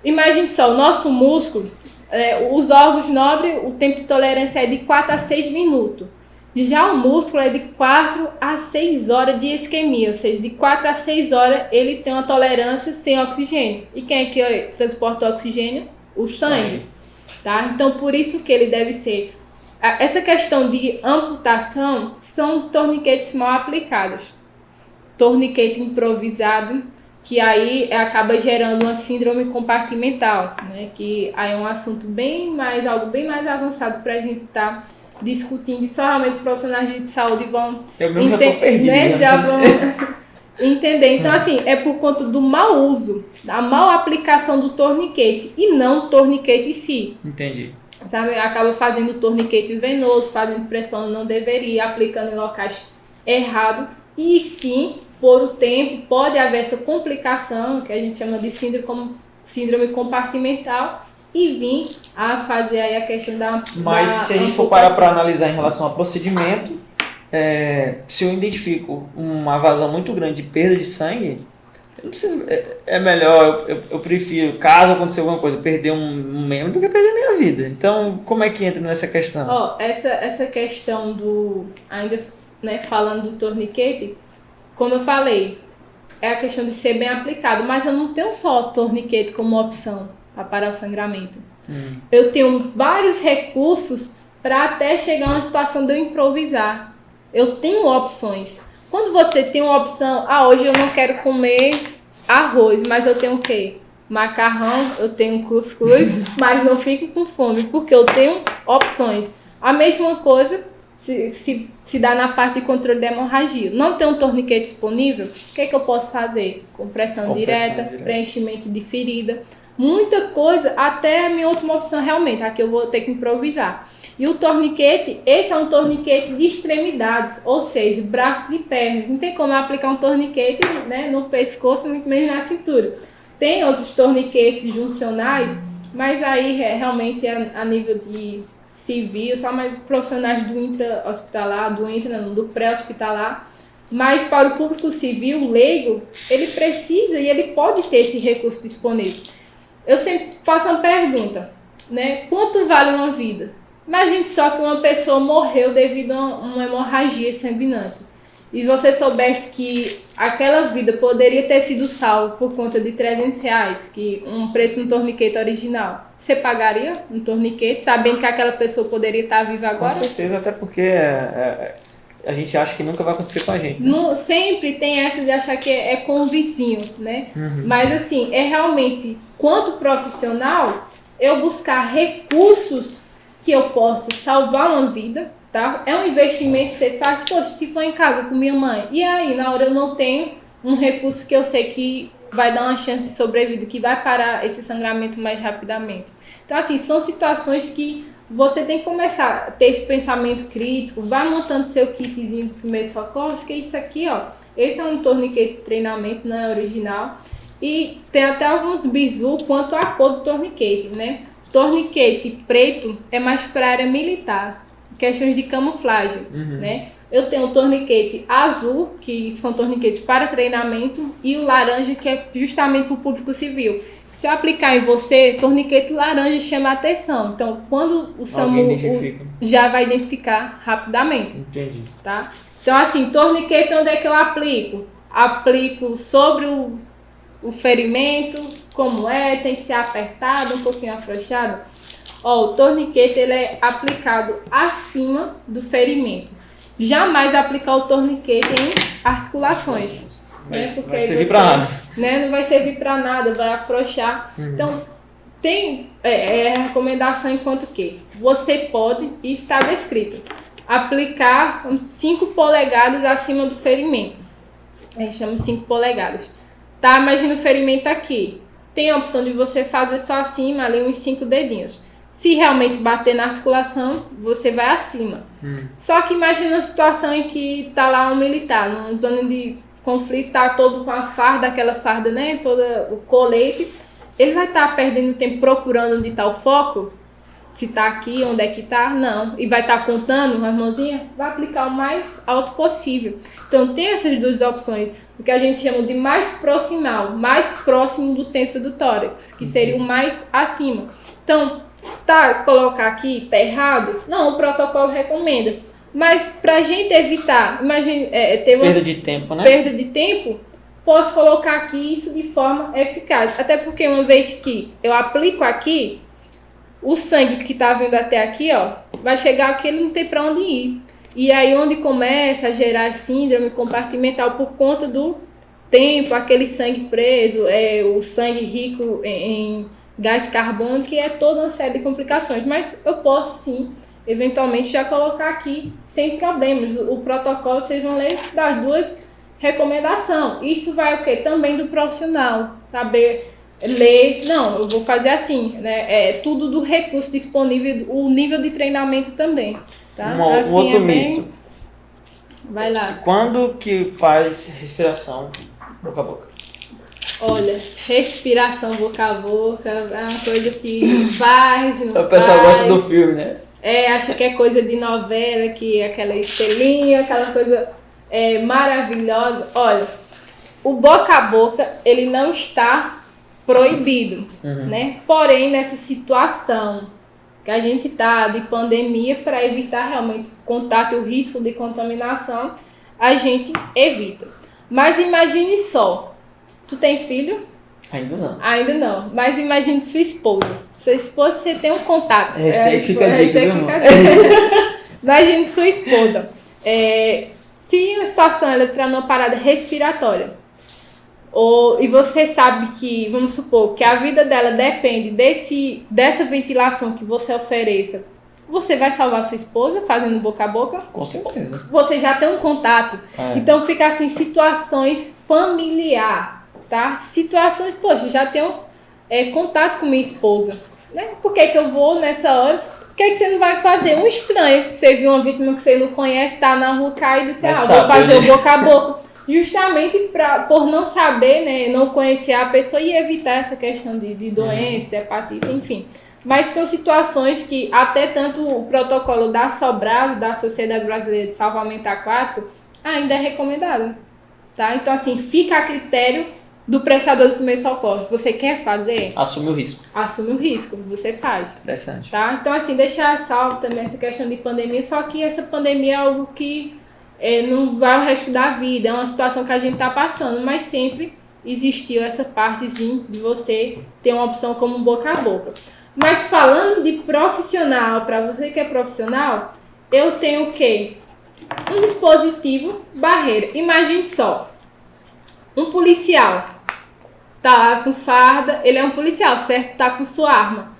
Imagine só, o nosso músculo, é, os órgãos nobres, o tempo de tolerância é de 4 a 6 minutos. Já o músculo é de 4 a 6 horas de isquemia, ou seja, de 4 a 6 horas ele tem uma tolerância sem oxigênio. E quem é que ó, transporta o oxigênio? O sangue. Tá? Então, por isso que ele deve ser. Essa questão de amputação são torniquetes mal aplicados. Torniquete improvisado, que aí acaba gerando uma síndrome compartimental, né? Que aí é um assunto bem mais, algo bem mais avançado para a gente estar discutindo. E só realmente profissionais de saúde vão Eu mesmo já tô Ente- perdido. né, já vão entender. Então, assim, é por conta do mau uso, da mal aplicação do torniquete e não o torniquete em si. Entendi. Sabe? Acaba fazendo torniquete venoso, fazendo pressão não deveria, aplicando em locais errados. E sim, por o tempo, pode haver essa complicação, que a gente chama de síndrome, como- síndrome compartimental, e vir a fazer aí a questão da. Mas da se a gente for parar para analisar em relação a procedimento, é, se eu identifico uma vazão muito grande de perda de sangue, preciso, é, é melhor, eu, eu- prefiro, caso aconteça alguma coisa, perder um, um membro do que perder minha vida. Então, como é que entra nessa questão? Ó, essa, essa questão do. Ainda né, falando do torniquete, como eu falei, é a questão de ser bem aplicado, mas eu não tenho só torniquete como opção para parar o sangramento. Hum. Eu tenho vários recursos para até chegar a uma situação de eu improvisar. Eu tenho opções. Quando você tem uma opção, ah, hoje eu não quero comer arroz, mas eu tenho o quê? Macarrão, eu tenho cuscuz, mas não fico com fome, porque eu tenho opções. A mesma coisa se, se, se dá na parte de controle da hemorragia. Não tem um torniquete disponível, o que, é que eu posso fazer? Compressão, Compressão direta, direta. preenchimento de ferida. Muita coisa, até a minha última opção realmente, aqui eu vou ter que improvisar. E o torniquete, esse é um torniquete de extremidades, ou seja, braços e pernas. Não tem como aplicar um torniquete né, no pescoço, muito menos na cintura. Tem outros torniquetes juncionais, mas aí é, realmente é a nível de civil, só mais profissionais do intra-hospitalar, do intra, do pré-hospitalar. Mas para o público civil, leigo, ele precisa e ele pode ter esse recurso disponível. Eu sempre faço uma pergunta, né? Quanto vale uma vida? Imagine só que uma pessoa morreu devido a uma hemorragia sanguinante. E você soubesse que aquela vida poderia ter sido salva por conta de 300 reais, que um preço no torniquete original. Você pagaria um torniquete, sabendo que aquela pessoa poderia estar viva agora? Com certeza, até porque é, é, a gente acha que nunca vai acontecer com a gente. No, sempre tem essa de achar que é, é com o vizinho, né? Uhum. Mas assim, é realmente, quanto profissional, eu buscar recursos que eu possa salvar uma vida, tá? É um investimento que você faz, poxa, se for em casa com minha mãe, e aí, na hora eu não tenho um recurso que eu sei que vai dar uma chance de sobrevida, que vai parar esse sangramento mais rapidamente. Então, assim, são situações que você tem que começar a ter esse pensamento crítico, vai montando seu kitzinho de primeiro socorro, que isso aqui, ó, esse é um torniquete de treinamento, não é original, e tem até alguns bizu quanto à cor do torniquete, né? Torniquete preto é mais para área militar, questões de camuflagem, uhum. né? Eu tenho o torniquete azul, que são torniquetes para treinamento, e o laranja, que é justamente para o público civil. Se eu aplicar em você, torniquete laranja chama atenção. Então, quando o SAMU já vai identificar rapidamente. Entendi. Tá? Então, assim, torniquete onde é que eu aplico? Aplico sobre o, o ferimento, como é, tem que ser apertado, um pouquinho afrouxado. Ó, o torniquete ele é aplicado acima do ferimento. Jamais aplicar o torniquete em articulações. Né? Porque vai servir para nada. Né? Não vai servir para nada, vai afrouxar. Uhum. Então, tem é, é, recomendação enquanto que você pode, e está descrito, aplicar 5 polegadas acima do ferimento. A gente chama 5 polegadas. Tá? Imagina o ferimento aqui. Tem a opção de você fazer só acima, ali uns 5 dedinhos. Se realmente bater na articulação, você vai acima. Hum. Só que imagina a situação em que tá lá um militar, numa zona de conflito, tá todo com a farda, aquela farda, né? Toda o colete. Ele vai estar tá perdendo tempo procurando onde está o foco? Se está aqui, onde é que está? Não. E vai estar tá contando, a mãozinha? Vai aplicar o mais alto possível. Então tem essas duas opções. O que a gente chama de mais proximal, mais próximo do centro do tórax, que seria o mais acima. Então, Tá, se colocar aqui, tá errado? Não, o protocolo recomenda. Mas pra gente evitar, imagine, é, é ter uma perda de tempo, né? Perda de tempo, posso colocar aqui isso de forma eficaz. Até porque uma vez que eu aplico aqui, o sangue que tá vindo até aqui, ó, vai chegar aqui ele não tem para onde ir. E aí onde começa a gerar síndrome compartimental por conta do tempo, aquele sangue preso, é o sangue rico em, em gás carbônico, que é toda uma série de complicações. Mas eu posso sim, eventualmente, já colocar aqui sem problemas. O protocolo, vocês vão ler das duas recomendações. Isso vai o quê? Também do profissional, saber ler. Não, eu vou fazer assim, né? É tudo do recurso disponível, o nível de treinamento também. Tá? Um, assim, outro é bem... mito. Vai lá. Quando que faz respiração boca a boca? Olha, respiração boca a boca é uma coisa que faz, não O pessoal faz. gosta do filme, né? É, acha que é coisa de novela, que é aquela estrelinha, aquela coisa é, maravilhosa. Olha, o boca a boca, ele não está proibido, uhum. né? Porém, nessa situação que a gente tá de pandemia, para evitar realmente o contato e o risco de contaminação, a gente evita. Mas imagine só, Tu tem filho? Ainda não. Ainda não. Mas imagine sua esposa. Sua esposa, você tem um contato. Hashtag é, fica a dica, Imagine sua esposa. É, se a situação ela entrar numa parada respiratória, ou, e você sabe que, vamos supor, que a vida dela depende desse, dessa ventilação que você ofereça, você vai salvar sua esposa fazendo boca a boca? Com certeza. Você já tem um contato. É. Então fica assim, situações familiar tá? Situações, poxa, já tenho é, contato com minha esposa, né? Por que, que eu vou nessa hora? Por que, que você não vai fazer? Um estranho, você viu uma vítima que você não conhece, tá na rua, cai e disse, ah, vou fazer o boca a boca. Justamente pra, por não saber, né, não conhecer a pessoa e evitar essa questão de, de doença, hepatite, enfim. Mas são situações que até tanto o protocolo da Sobrado, da Sociedade Brasileira de Salvamento Aquático, ainda é recomendado. Tá? Então, assim, fica a critério do prestador do primeiro socorro. Você quer fazer? Assume o risco. Assume o risco, você faz. Interessante. Tá? Então, assim, deixar salvo também essa questão de pandemia, só que essa pandemia é algo que é, não vai o resto da vida, é uma situação que a gente está passando, mas sempre existiu essa partezinha de você ter uma opção como boca a boca. Mas falando de profissional, para você que é profissional, eu tenho o quê? um dispositivo barreira. Imagine só, um policial tá lá com farda, ele é um policial, certo? Tá com sua arma.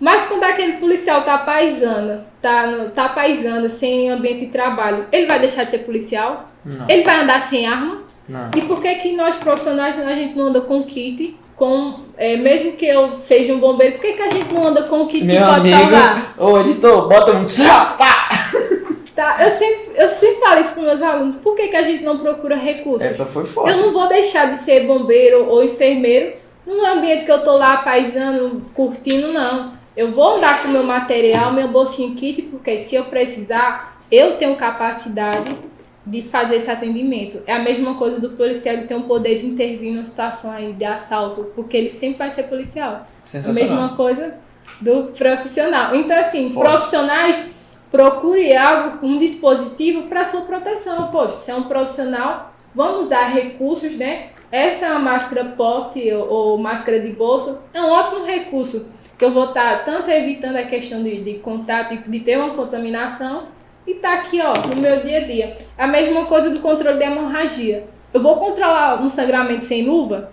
Mas quando aquele policial tá paisando, tá, no, tá paisando, sem ambiente de trabalho, ele vai deixar de ser policial? Não. Ele vai andar sem arma? Não. E por que que nós profissionais a gente não anda com kit, com, é, mesmo que eu seja um bombeiro, por que que a gente não anda com kit Meu que pode amigo, salvar? ô editor, bota um pá! Tá? Eu, sempre, eu sempre falo isso com meus alunos, por que que a gente não procura recursos? Essa foi forte. Eu não vou deixar de ser bombeiro ou enfermeiro num ambiente que eu tô lá paisando, curtindo, não. Eu vou andar com meu material, meu bolsinho kit, porque se eu precisar, eu tenho capacidade de fazer esse atendimento. É a mesma coisa do policial, ele tem o poder de intervir numa situação aí de assalto, porque ele sempre vai ser policial. A Sensacional. mesma coisa do profissional. Então, assim, Forte. profissionais, procure algo, um dispositivo para sua proteção. Poxa, se é um profissional, vamos usar recursos, né? Essa é máscara POT ou, ou máscara de bolso, é um ótimo recurso que eu vou estar tanto evitando a questão de, de contato, de, de ter uma contaminação, e tá aqui, ó, no meu dia a dia. A mesma coisa do controle da hemorragia. Eu vou controlar um sangramento sem luva?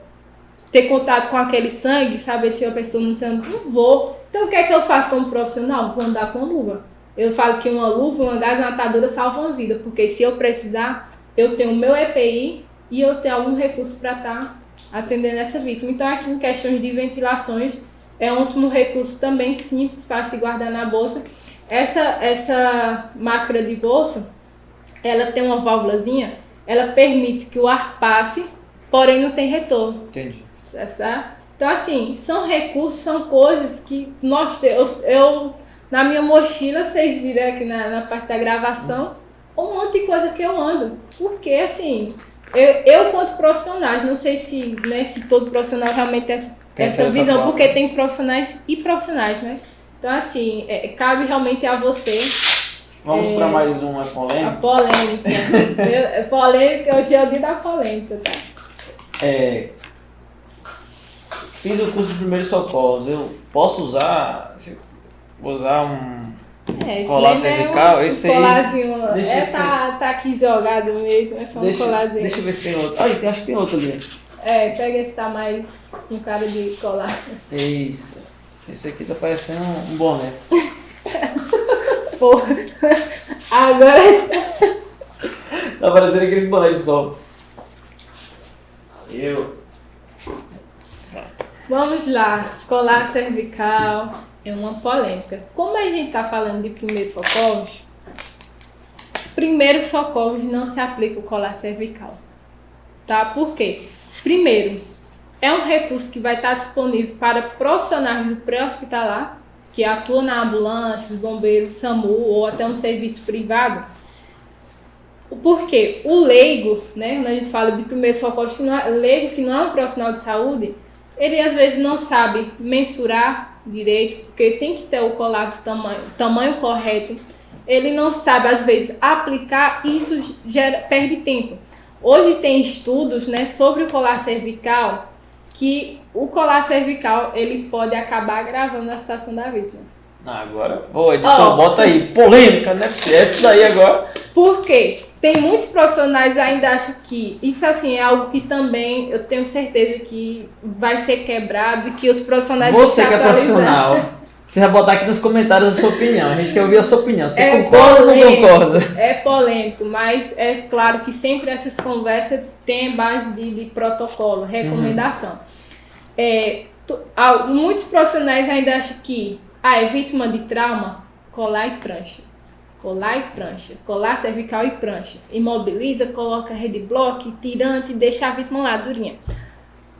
ter contato com aquele sangue, saber se a pessoa não tá. Não vou. Então o que é que eu faço como profissional? Vou andar com luva. Eu falo que uma luva, uma salva uma vida, porque se eu precisar, eu tenho o meu EPI e eu tenho algum recurso para estar atendendo essa vítima. Então aqui em questões de ventilações é um último recurso também simples, fácil de guardar na bolsa. Essa, essa máscara de bolsa, ela tem uma válvulazinha, ela permite que o ar passe, porém não tem retorno. Entendi. Essa, então, assim, são recursos, são coisas que nós temos. Eu, eu, na minha mochila, vocês viram aqui na, na parte da gravação, um monte de coisa que eu ando. Porque, assim, eu, eu quanto profissionais, não sei se, né, se todo profissional realmente tem essa, Tem essa visão, forma. porque tem profissionais e profissionais, né? Então, assim, é, cabe realmente a você Vamos É. para mais uma a polêmica. polêmica. Eu- é polêmica, hoje é o dia da polêmica, tá? É, fiz o curso de primeiros socorros. Eu posso usar. Vou usar um. É, Colar não é cervical, um, esse um aí- colarzinho. deixa é, tá, tá aqui jogado mesmo, é só um Deixa, colarzinho. deixa eu ver se tem outro. Ah, tem, acho que tem outro ali. É, pega esse tá mais com cara de colar. Isso. Esse aqui tá parecendo um um boné. Porra. Agora Tá parecendo aquele boné de sol. Eu. vamos lá. Colar cervical é uma polêmica. Como a gente tá falando de primeiros socorros, primeiros socorros não se aplica o colar cervical. Tá? Por quê? Primeiro, é um recurso que vai estar disponível para profissionais do pré-hospitalar, que atuam na ambulância, do bombeiro, SAMU ou até um serviço privado. Porque o leigo, né, quando a gente fala de primeiro socorro, é, leigo que não é um profissional de saúde, ele às vezes não sabe mensurar direito, porque tem que ter o colar do tamanho, tamanho correto. Ele não sabe, às vezes, aplicar e isso gera, perde tempo. Hoje tem estudos né, sobre o colar cervical que o colar cervical ele pode acabar agravando a situação da vítima. Ah, agora. Ô, editor, Ó. bota aí. Polêmica, né? Essa daí agora. Por quê? Tem muitos profissionais ainda acham que isso assim é algo que também eu tenho certeza que vai ser quebrado e que os profissionais Você que é profissional, você vai botar aqui nos comentários a sua opinião. A gente quer ouvir a sua opinião. Você É concorda ou não polêmico. concorda? É polêmico, mas é claro que sempre essas conversas têm base de, de protocolo, recomendação. É, tu- ah, muitos profissionais ainda acham que ah, é vítima de trauma, colar e prancha. Colar e prancha. Colar cervical e prancha. Imobiliza, coloca rede bloco, tirante deixa a vítima lá durinha.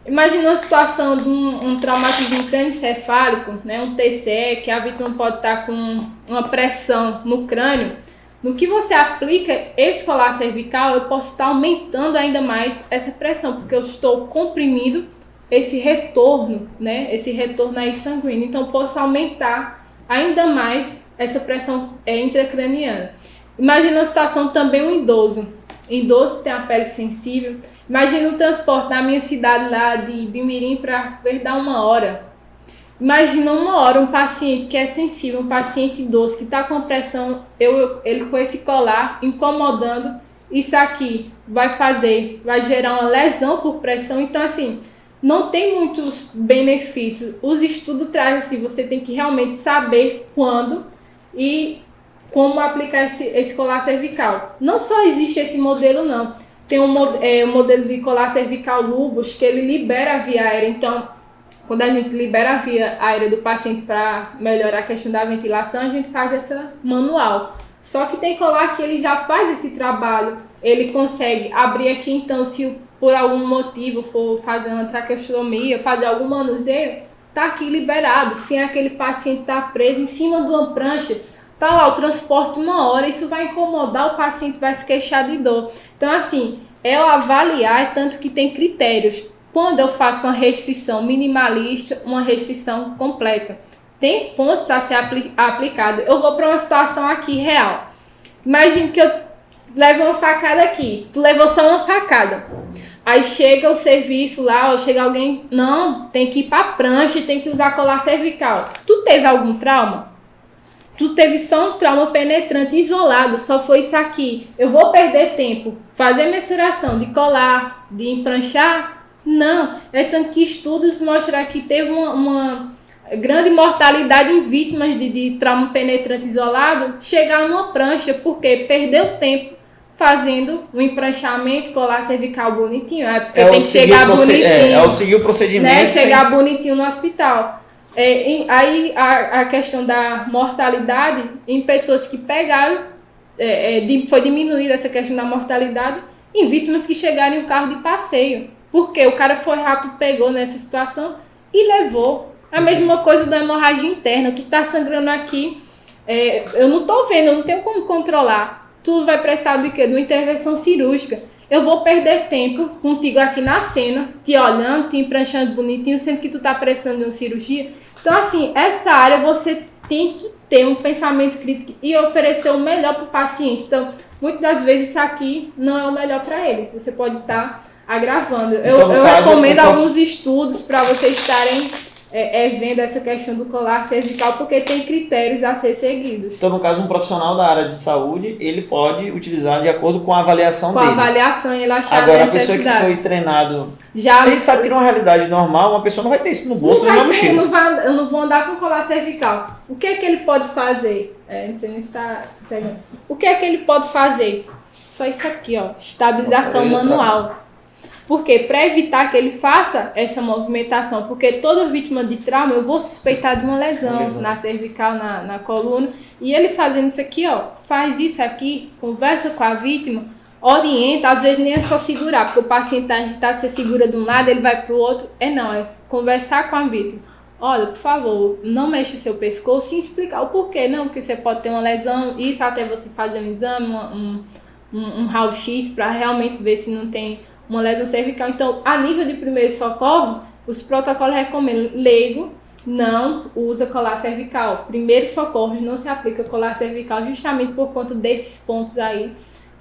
Imagina uma situação de um, um traumatismo crânioencefálico, né, um TCE, que a vítima pode estar com uma pressão no crânio. No que você aplica esse colar cervical, eu posso estar aumentando ainda mais essa pressão, porque eu estou comprimindo esse retorno, né, esse retorno aí sanguíneo. Então, posso aumentar ainda mais essa pressão é, intracraniana. Imagina a situação também um idoso. Idoso tem a pele sensível. Imagina o transporte na minha cidade lá de Bimirim para Verdão uma hora. Imagina uma hora um paciente que é sensível, um paciente idoso que está com pressão, eu, ele com esse colar incomodando, isso aqui vai fazer, vai gerar uma lesão por pressão. Então, assim, não tem muitos benefícios. Os estudos trazem assim, você tem que realmente saber quando e como aplicar esse, esse colar cervical. Não só existe esse modelo, não. Tem um, é, um modelo de colar cervical lubos que ele libera a via aérea. Então, quando a gente libera a via aérea do paciente para melhorar a questão da ventilação, a gente faz essa manual. Só que tem colar que ele já faz esse trabalho, ele consegue abrir aqui, então, se por algum motivo for fazer uma traqueostomia, fazer algum manuseio, tá aqui liberado, sem aquele paciente estar tá preso em cima de uma prancha, tá lá o transporte uma hora, isso vai incomodar, o paciente vai se queixar de dor. Então, assim, é o avaliar, é tanto que tem critérios quando eu faço uma restrição minimalista, uma restrição completa. Tem pontos a ser apli aplicado. Eu vou para uma situação aqui real. Imagine que eu levo uma facada aqui. Tu levou só uma facada. Aí chega o serviço lá, ou chega alguém, não, tem que ir para prancha, tem que usar colar cervical. Tu teve algum trauma? Tu teve só um trauma penetrante isolado, só foi isso aqui. Eu vou perder tempo, fazer mensuração de colar, de empranchar, não, é tanto que estudos mostram que teve uma, uma grande mortalidade em vítimas de, de trauma penetrante isolado chegar numa prancha, porque perdeu tempo fazendo um empranchamento, colar cervical bonitinho. É porque é tem que chegar bonitinho. É, é o seguir o procedimento. Né, chegar bonitinho no hospital. É, em, aí a, a questão da mortalidade em pessoas que pegaram, é, é, foi diminuída essa questão da mortalidade em vítimas que chegaram em um carro de passeio. Porque o cara foi rápido, pegou nessa situação e levou. A mesma coisa da hemorragia interna. Tu tá sangrando aqui, é, eu não tô vendo, eu não tenho como controlar. Tu vai precisar de quê? De uma intervenção cirúrgica. Eu vou perder tempo contigo aqui na cena, te olhando, te empranchando bonitinho, sendo que tu tá precisando de uma cirurgia. Então, assim, essa área você tem que ter um pensamento crítico e oferecer o melhor para o paciente. Então, muitas das vezes isso aqui não é o melhor para ele. Você pode estar tá agravando. Então, eu, eu recomendo alguns estudos para vocês estarem é, é, vendo essa questão do colar cervical, porque tem critérios a ser seguidos. Então, no caso, um profissional da área de saúde, ele pode utilizar de acordo com a avaliação com dele. Com a avaliação, ele achar Agora, a, a pessoa que foi treinado, Já ele sabe que numa realidade normal, uma pessoa não vai ter isso no bolso, não nem na mochila. Não vai, eu não vou andar com colar cervical. O que é que ele pode fazer? É, não sei se está pegando. O que é que ele pode fazer? Só isso aqui, ó. Estabilização manual. Porque para evitar que ele faça essa movimentação, porque toda vítima de trauma eu vou suspeitar de uma lesão, lesão. na cervical, na, na coluna, e ele fazendo isso aqui, ó, faz isso aqui, conversa com a vítima, orienta, às vezes nem é só segurar, porque o paciente está agitado, você segura de um lado, ele vai para o outro, é não, é conversar com a vítima. Olha, por favor, não mexa o seu pescoço e explicar o porquê. Não, porque você pode ter uma lesão, isso até você fazer um exame, um, um, um raio-x para realmente ver se não tem uma lesão cervical. Então, a nível de primeiro socorro, os protocolos recomendam leigo, não usa colar cervical. Primeiro socorro não se aplica colar cervical justamente por conta desses pontos aí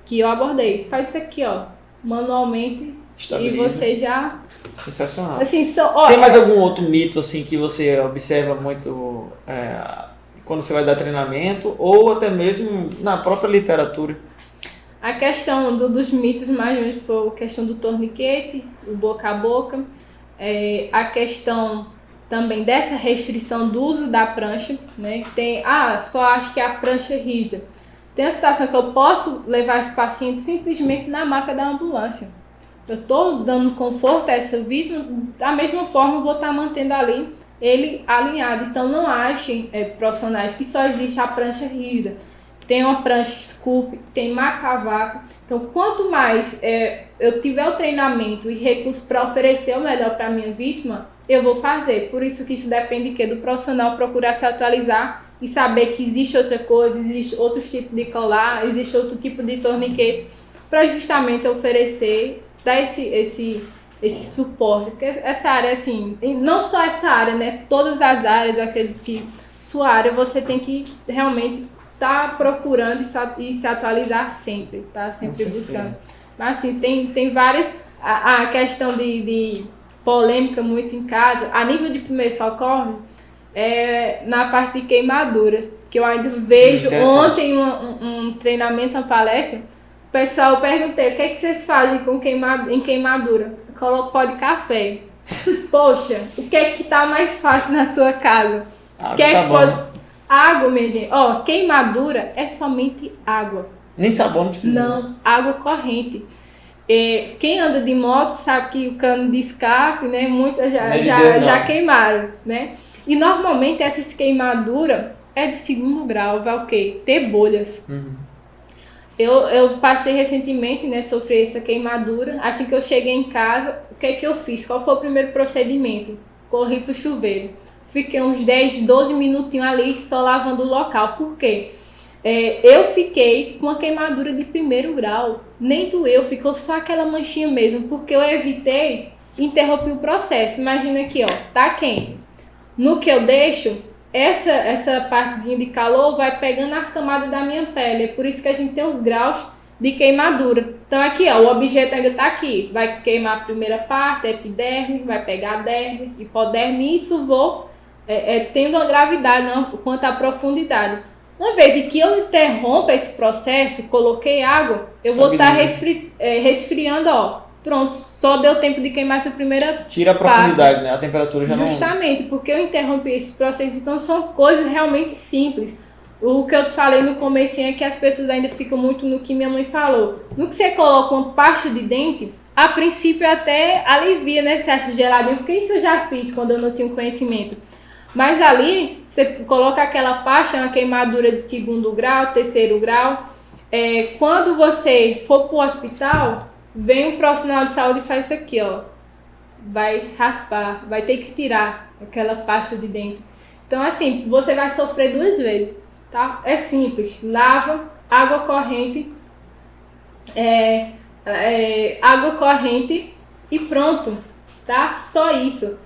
que eu abordei. Faz isso aqui, ó, manualmente Estabiliza. e você já sensacional. Assim, so, ó, Tem mais algum outro mito assim que você observa muito é, quando você vai dar treinamento ou até mesmo na própria literatura? A questão do, dos mitos mais foi a questão do torniquete, o boca a boca, é, a questão também dessa restrição do uso da prancha, né? Tem, ah, só acho que a prancha é rígida. Tem a situação que eu posso levar esse paciente simplesmente na maca da ambulância. Eu estou dando conforto a essa vítima, da mesma forma eu vou estar tá mantendo ali ele alinhado. Então não achem é, profissionais que só existe a prancha rígida tem uma prancha scoop, tem macavaco. Então, quanto mais é, eu tiver o treinamento e recursos para oferecer o melhor para minha vítima, eu vou fazer. Por isso que isso depende que do profissional procurar se atualizar e saber que existe outra coisa, existe outro tipo de colar, existe outro tipo de torniquete para justamente oferecer, dar esse, esse, esse suporte. Porque essa área, assim, não só essa área, né? Todas as áreas, eu acredito que sua área você tem que realmente tá procurando e se atualizar sempre, tá sempre buscando. Mas assim, tem, tem várias. A, a questão de, de polêmica muito em casa, a nível de primeiro socorro, é na parte de queimaduras. Que eu ainda vejo ontem um, um, um, treinamento, uma palestra, o pessoal perguntei o que, é que vocês fazem com queima, em queimadura? Coloco pó de café. Poxa, o que é que tá mais fácil na sua casa? Água, que é que pode... Água, minha gente. Ó, queimadura é somente água. Nem sabão não precisa. Não, água corrente. É, quem anda de moto sabe que o cano de escape, né? Muitas já, já, Deus, já queimaram, né? E normalmente essas queimaduras é de segundo grau, vai o quê? Ter bolhas. Uhum. Eu, eu passei recentemente, né? Sofri essa queimadura. Assim que eu cheguei em casa, o que é que eu fiz? Qual foi o primeiro procedimento? Corri pro chuveiro. Fiquei uns 10, 12 minutinhos ali só lavando o local. Por quê? É, eu fiquei com uma queimadura de primeiro grau. Nem doeu, ficou só aquela manchinha mesmo, porque eu evitei interromper o processo. Imagina aqui, ó, tá quente. No que eu deixo, essa, essa partezinha de calor vai pegando as camadas da minha pele. É por isso que a gente tem os graus de queimadura. Então aqui, ó, o objeto ainda está aqui. Vai queimar a primeira parte, a epiderme, vai pegar a derme, hipoderme, isso vou é, é, tendo uma gravidade não, quanto à profundidade. Uma vez que eu interrompa esse processo, coloquei água, eu vou estar tá resfri, é, resfriando, ó. Pronto, só deu tempo de queimar essa primeira. Tira a profundidade, parte. né? A temperatura já Justamente, não. Justamente, porque eu interrompi esse processo. Então são coisas realmente simples. O que eu falei no começo é que as pessoas ainda ficam muito no que minha mãe falou. No que você coloca uma pasta de dente, a princípio até alivia, né? Você acha geladinho, porque isso eu já fiz quando eu não tinha conhecimento. Mas ali, você coloca aquela pasta, uma queimadura de segundo grau, terceiro grau. É, quando você for para o hospital, vem um profissional de saúde e faz isso aqui, ó. Vai raspar, vai ter que tirar aquela pasta de dentro. Então, assim, você vai sofrer duas vezes, tá? É simples. Lava, água corrente, é, é, água corrente e pronto, tá? Só isso.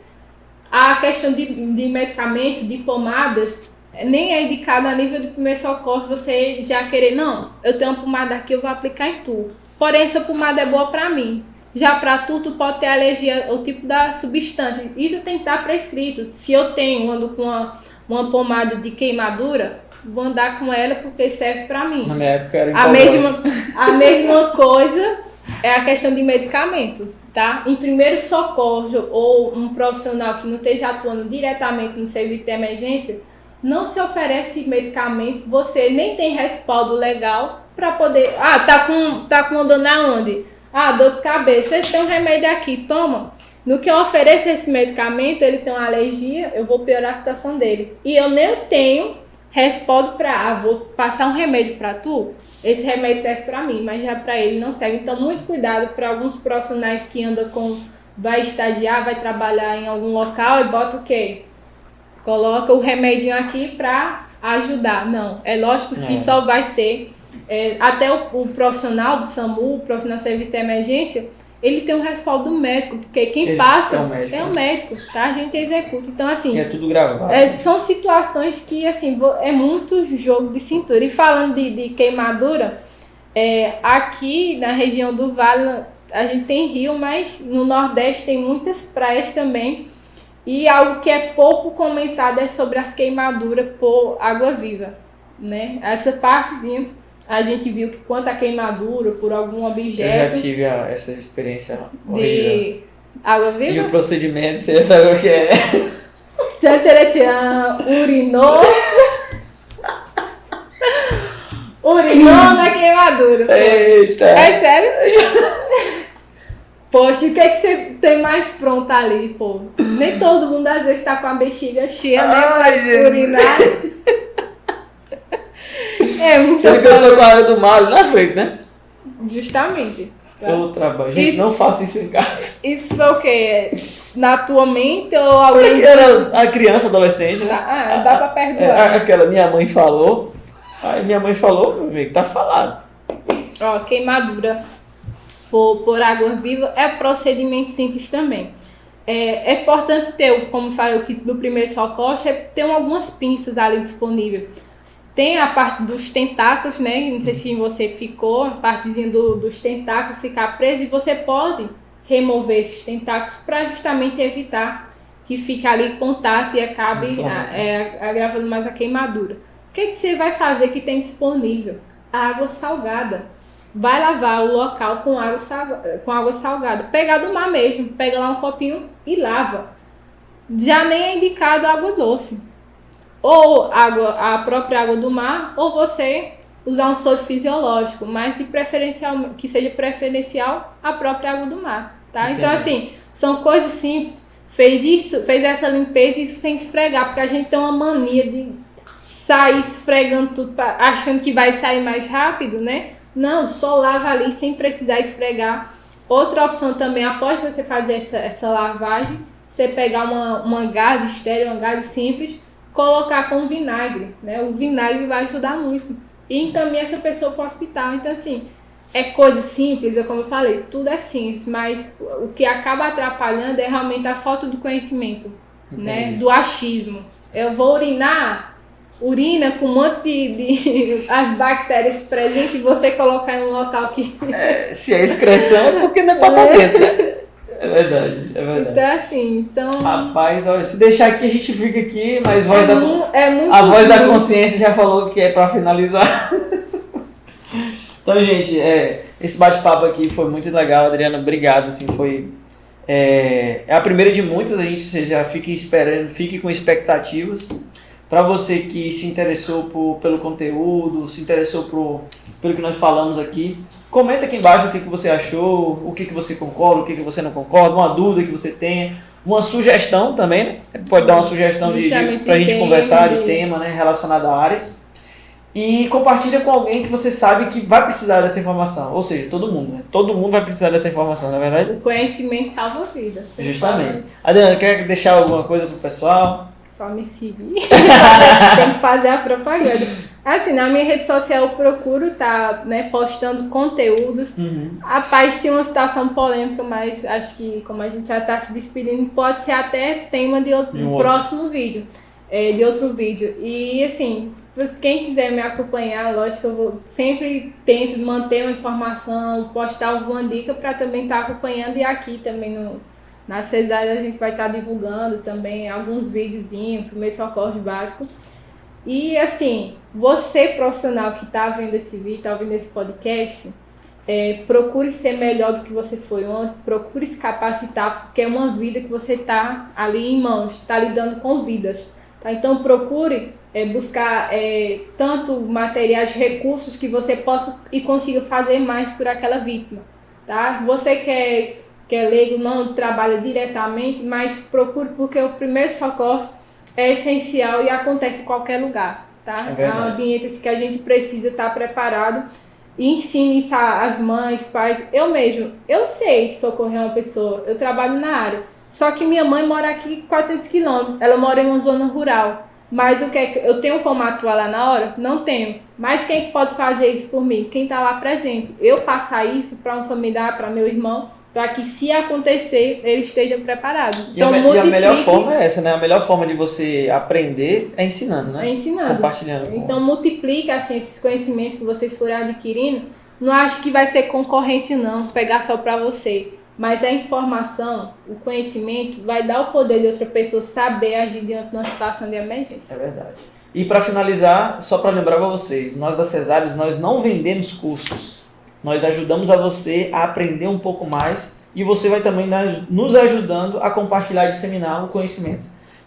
A questão de, de medicamento, de pomadas, nem é indicada a nível de primeiro socorro você já querer, não, eu tenho uma pomada aqui, eu vou aplicar em tu. Porém, essa pomada é boa para mim. Já para tu, tu pode ter alergia ao tipo da substância. Isso tem que estar prescrito. Se eu tenho, ando com uma, uma pomada de queimadura, vou andar com ela porque serve para mim. Na minha época era a mesma, a mesma coisa é a questão de medicamento tá? Em primeiro socorro ou um profissional que não esteja atuando diretamente no serviço de emergência, não se oferece medicamento, você nem tem respaldo legal para poder. Ah, tá com, tá com dor na onde? Ah, dor de cabeça. Você tem um remédio aqui, toma. No que eu ofereço esse medicamento, ele tem uma alergia, eu vou piorar a situação dele. E eu nem tenho respaldo para, ah, vou passar um remédio para tu, esse remédio serve para mim, mas já para ele não serve. Então, muito cuidado para alguns profissionais que andam com. Vai estagiar, vai trabalhar em algum local e bota o quê? Coloca o remedinho aqui para ajudar. Não, é lógico que é. só vai ser. É, até o, o, profissional do SAMU, o profissional de serviço de emergência, ele tem um respaldo médico, porque quem passa é o médico, é o médico tá? A gente executa. Então, assim. E é tudo gravado. É, são situações que, assim, é muito jogo de cintura. E falando de, de queimadura, é, aqui na região do Vale, a gente tem rio, mas no Nordeste tem muitas praias também. E algo que é pouco comentado é sobre as queimaduras por água viva, né? Essa partezinha a gente viu que quanto a queimadura por algum objeto. Eu já tive a, essa experiência horrível. De água viva? E o procedimento, você sabe o que é. Tchan, tchan, tchan, urinou. urinou na queimadura. Eita! É sério? Poxa, o que, é que você tem mais pronto ali, pô? Nem todo mundo às vezes tá com a bexiga cheia, né? Ai, pra urinar. É, muito Sendo que eu tô com a área do mal na frente, né? Justamente. Tá? O trabalho. Gente, isso, não faça isso em casa. Isso foi o quê? Na tua mente ou alguém. Era a criança, adolescente, né? Ah, dá pra perdoar. É, aquela minha mãe falou. Aí minha mãe falou, meu amigo, tá falado. Ó, queimadura por, por água viva é procedimento simples também. É, é importante ter, como falei, o kit do primeiro socorro, é ter algumas pinças ali disponíveis tem a parte dos tentáculos, né? Não sei se você ficou, a partezinha do, dos tentáculos ficar presa e você pode remover esses tentáculos para justamente evitar que fica ali contato e acabe é, agravando mais a queimadura. O que, que você vai fazer que tem disponível? Água salgada. Vai lavar o local com água, salgada, com água salgada. Pegar do mar mesmo, pega lá um copinho e lava. Já nem é indicado água doce. Ou água, a própria água do mar, ou você usar um soro fisiológico, mas de preferencial que seja preferencial a própria água do mar, tá? Então, Entendi. Então assim, são coisas simples fez isso, fez essa limpeza isso sem esfregar, porque a gente tem uma mania de sair esfregando tudo, pra, achando que vai sair mais rápido, né? Não, só lava ali sem precisar esfregar. Outra opção também, após você fazer essa, essa lavagem, você pegar uma, uma gase estéreo, uma gase simples, colocar com vinagre, né? O vinagre vai ajudar muito. E encaminhar essa pessoa para o hospital. Então, assim, é coisa simples, é como eu falei, tudo é simples, mas o que acaba atrapalhando é realmente a falta do conhecimento, né? Do achismo. Eu vou urinar, urina com um monte de, de as bactérias presentes e você colocar em um local que. É, se é excreção é porque não é pra é. dentro, né? É verdade, é verdade. Então, assim, são. Rapaz, olha, se deixar aqui, a gente fica aqui, mas voz é da. Mu, é muito a voz da consciência já falou que é pra finalizar. Então, gente, é, esse bate-papo aqui foi muito legal, Adriana. Obrigado, assim, foi é, é, a primeira de muitas. A gente já fique esperando, fique com expectativas. Para você que se interessou por, pelo conteúdo, se interessou por, pelo que nós falamos aqui, comenta aqui embaixo o que, que você achou, o que, que você concorda, o que, que você não concorda, uma dúvida que você tenha, uma sugestão também, né? Pode dar uma sugestão de, de, para a gente conversar de tema né, relacionado à área e compartilha com alguém que você sabe que vai precisar dessa informação. Ou seja, todo mundo, né? Todo mundo vai precisar dessa informação, na é verdade? O conhecimento salva vidas. Justamente. Adriana, quer deixar alguma coisa pro pessoal? Só me seguir. Tem que fazer a propaganda. Assim, na minha rede social eu procuro estar tá, né, postando conteúdos. Uhum. A paz tem uma situação polêmica, mas acho que como a gente já está se despedindo, pode ser até tema de, outro, de um próximo outro. vídeo. É, de outro vídeo. E assim, quem quiser me acompanhar, lógico, eu vou, sempre tento manter uma informação, postar alguma dica para também estar tá acompanhando e aqui também no, na cesárea a gente vai estar tá divulgando também alguns videozinhos, primeiro socorro básico. E assim, você profissional que está vendo esse vídeo, está vendo esse podcast, é, procure ser melhor do que você foi ontem, procure se capacitar, porque é uma vida que você está ali em mãos, está lidando com vidas. Tá? Então procure é, buscar é, tanto materiais, recursos que você possa e consiga fazer mais por aquela vítima. Tá? Você que é, que é leigo, não trabalha diretamente, mas procure porque o primeiro socorro é essencial e acontece em qualquer lugar. Tá? É, é um ambiente que a gente precisa estar preparado e ensine isso às mães, pais. Eu mesmo, eu sei socorrer uma pessoa, eu trabalho na área. Só que minha mãe mora aqui 400 quilômetros, ela mora em uma zona rural. Mas o que é eu tenho como atuar lá na hora? Não tenho. Mas quem pode fazer isso por mim? Quem está lá presente. Eu passar isso para um familiar, para meu irmão, para que se acontecer ele esteja preparado. E, então, a, e a melhor forma é essa, né? A melhor forma de você aprender é ensinando, né? É ensinando. Compartilhando. Então multiplique assim esses conhecimentos que vocês forem adquirindo. Não acho que vai ser concorrência não, pegar só para você. Mas a informação, o conhecimento, vai dar o poder de outra pessoa saber agir diante de uma situação de emergência. É verdade. E para finalizar, só para lembrar para vocês, nós da Cesares, nós não vendemos cursos. Nós ajudamos a você a aprender um pouco mais e você vai também nos ajudando a compartilhar e disseminar o conhecimento.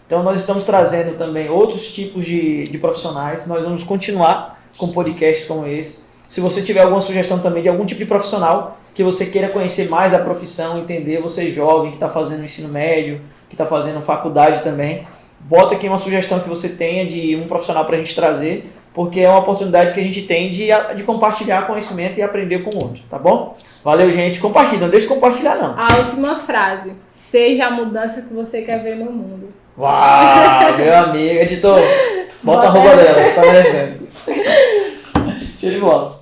Então nós estamos trazendo também outros tipos de, de profissionais. Nós vamos continuar com podcasts como esse. Se você tiver alguma sugestão também de algum tipo de profissional, que você queira conhecer mais a profissão, entender, você jovem que está fazendo ensino médio, que está fazendo faculdade também, bota aqui uma sugestão que você tenha de um profissional para a gente trazer, porque é uma oportunidade que a gente tem de, de compartilhar conhecimento e aprender com o outro, tá bom? Valeu, gente. Compartilha, não deixa de compartilhar, não. A última frase. Seja a mudança que você quer ver no mundo. Uau, meu amigo, editor. Bota, bota a roupa dela, tá merecendo. Show de bola.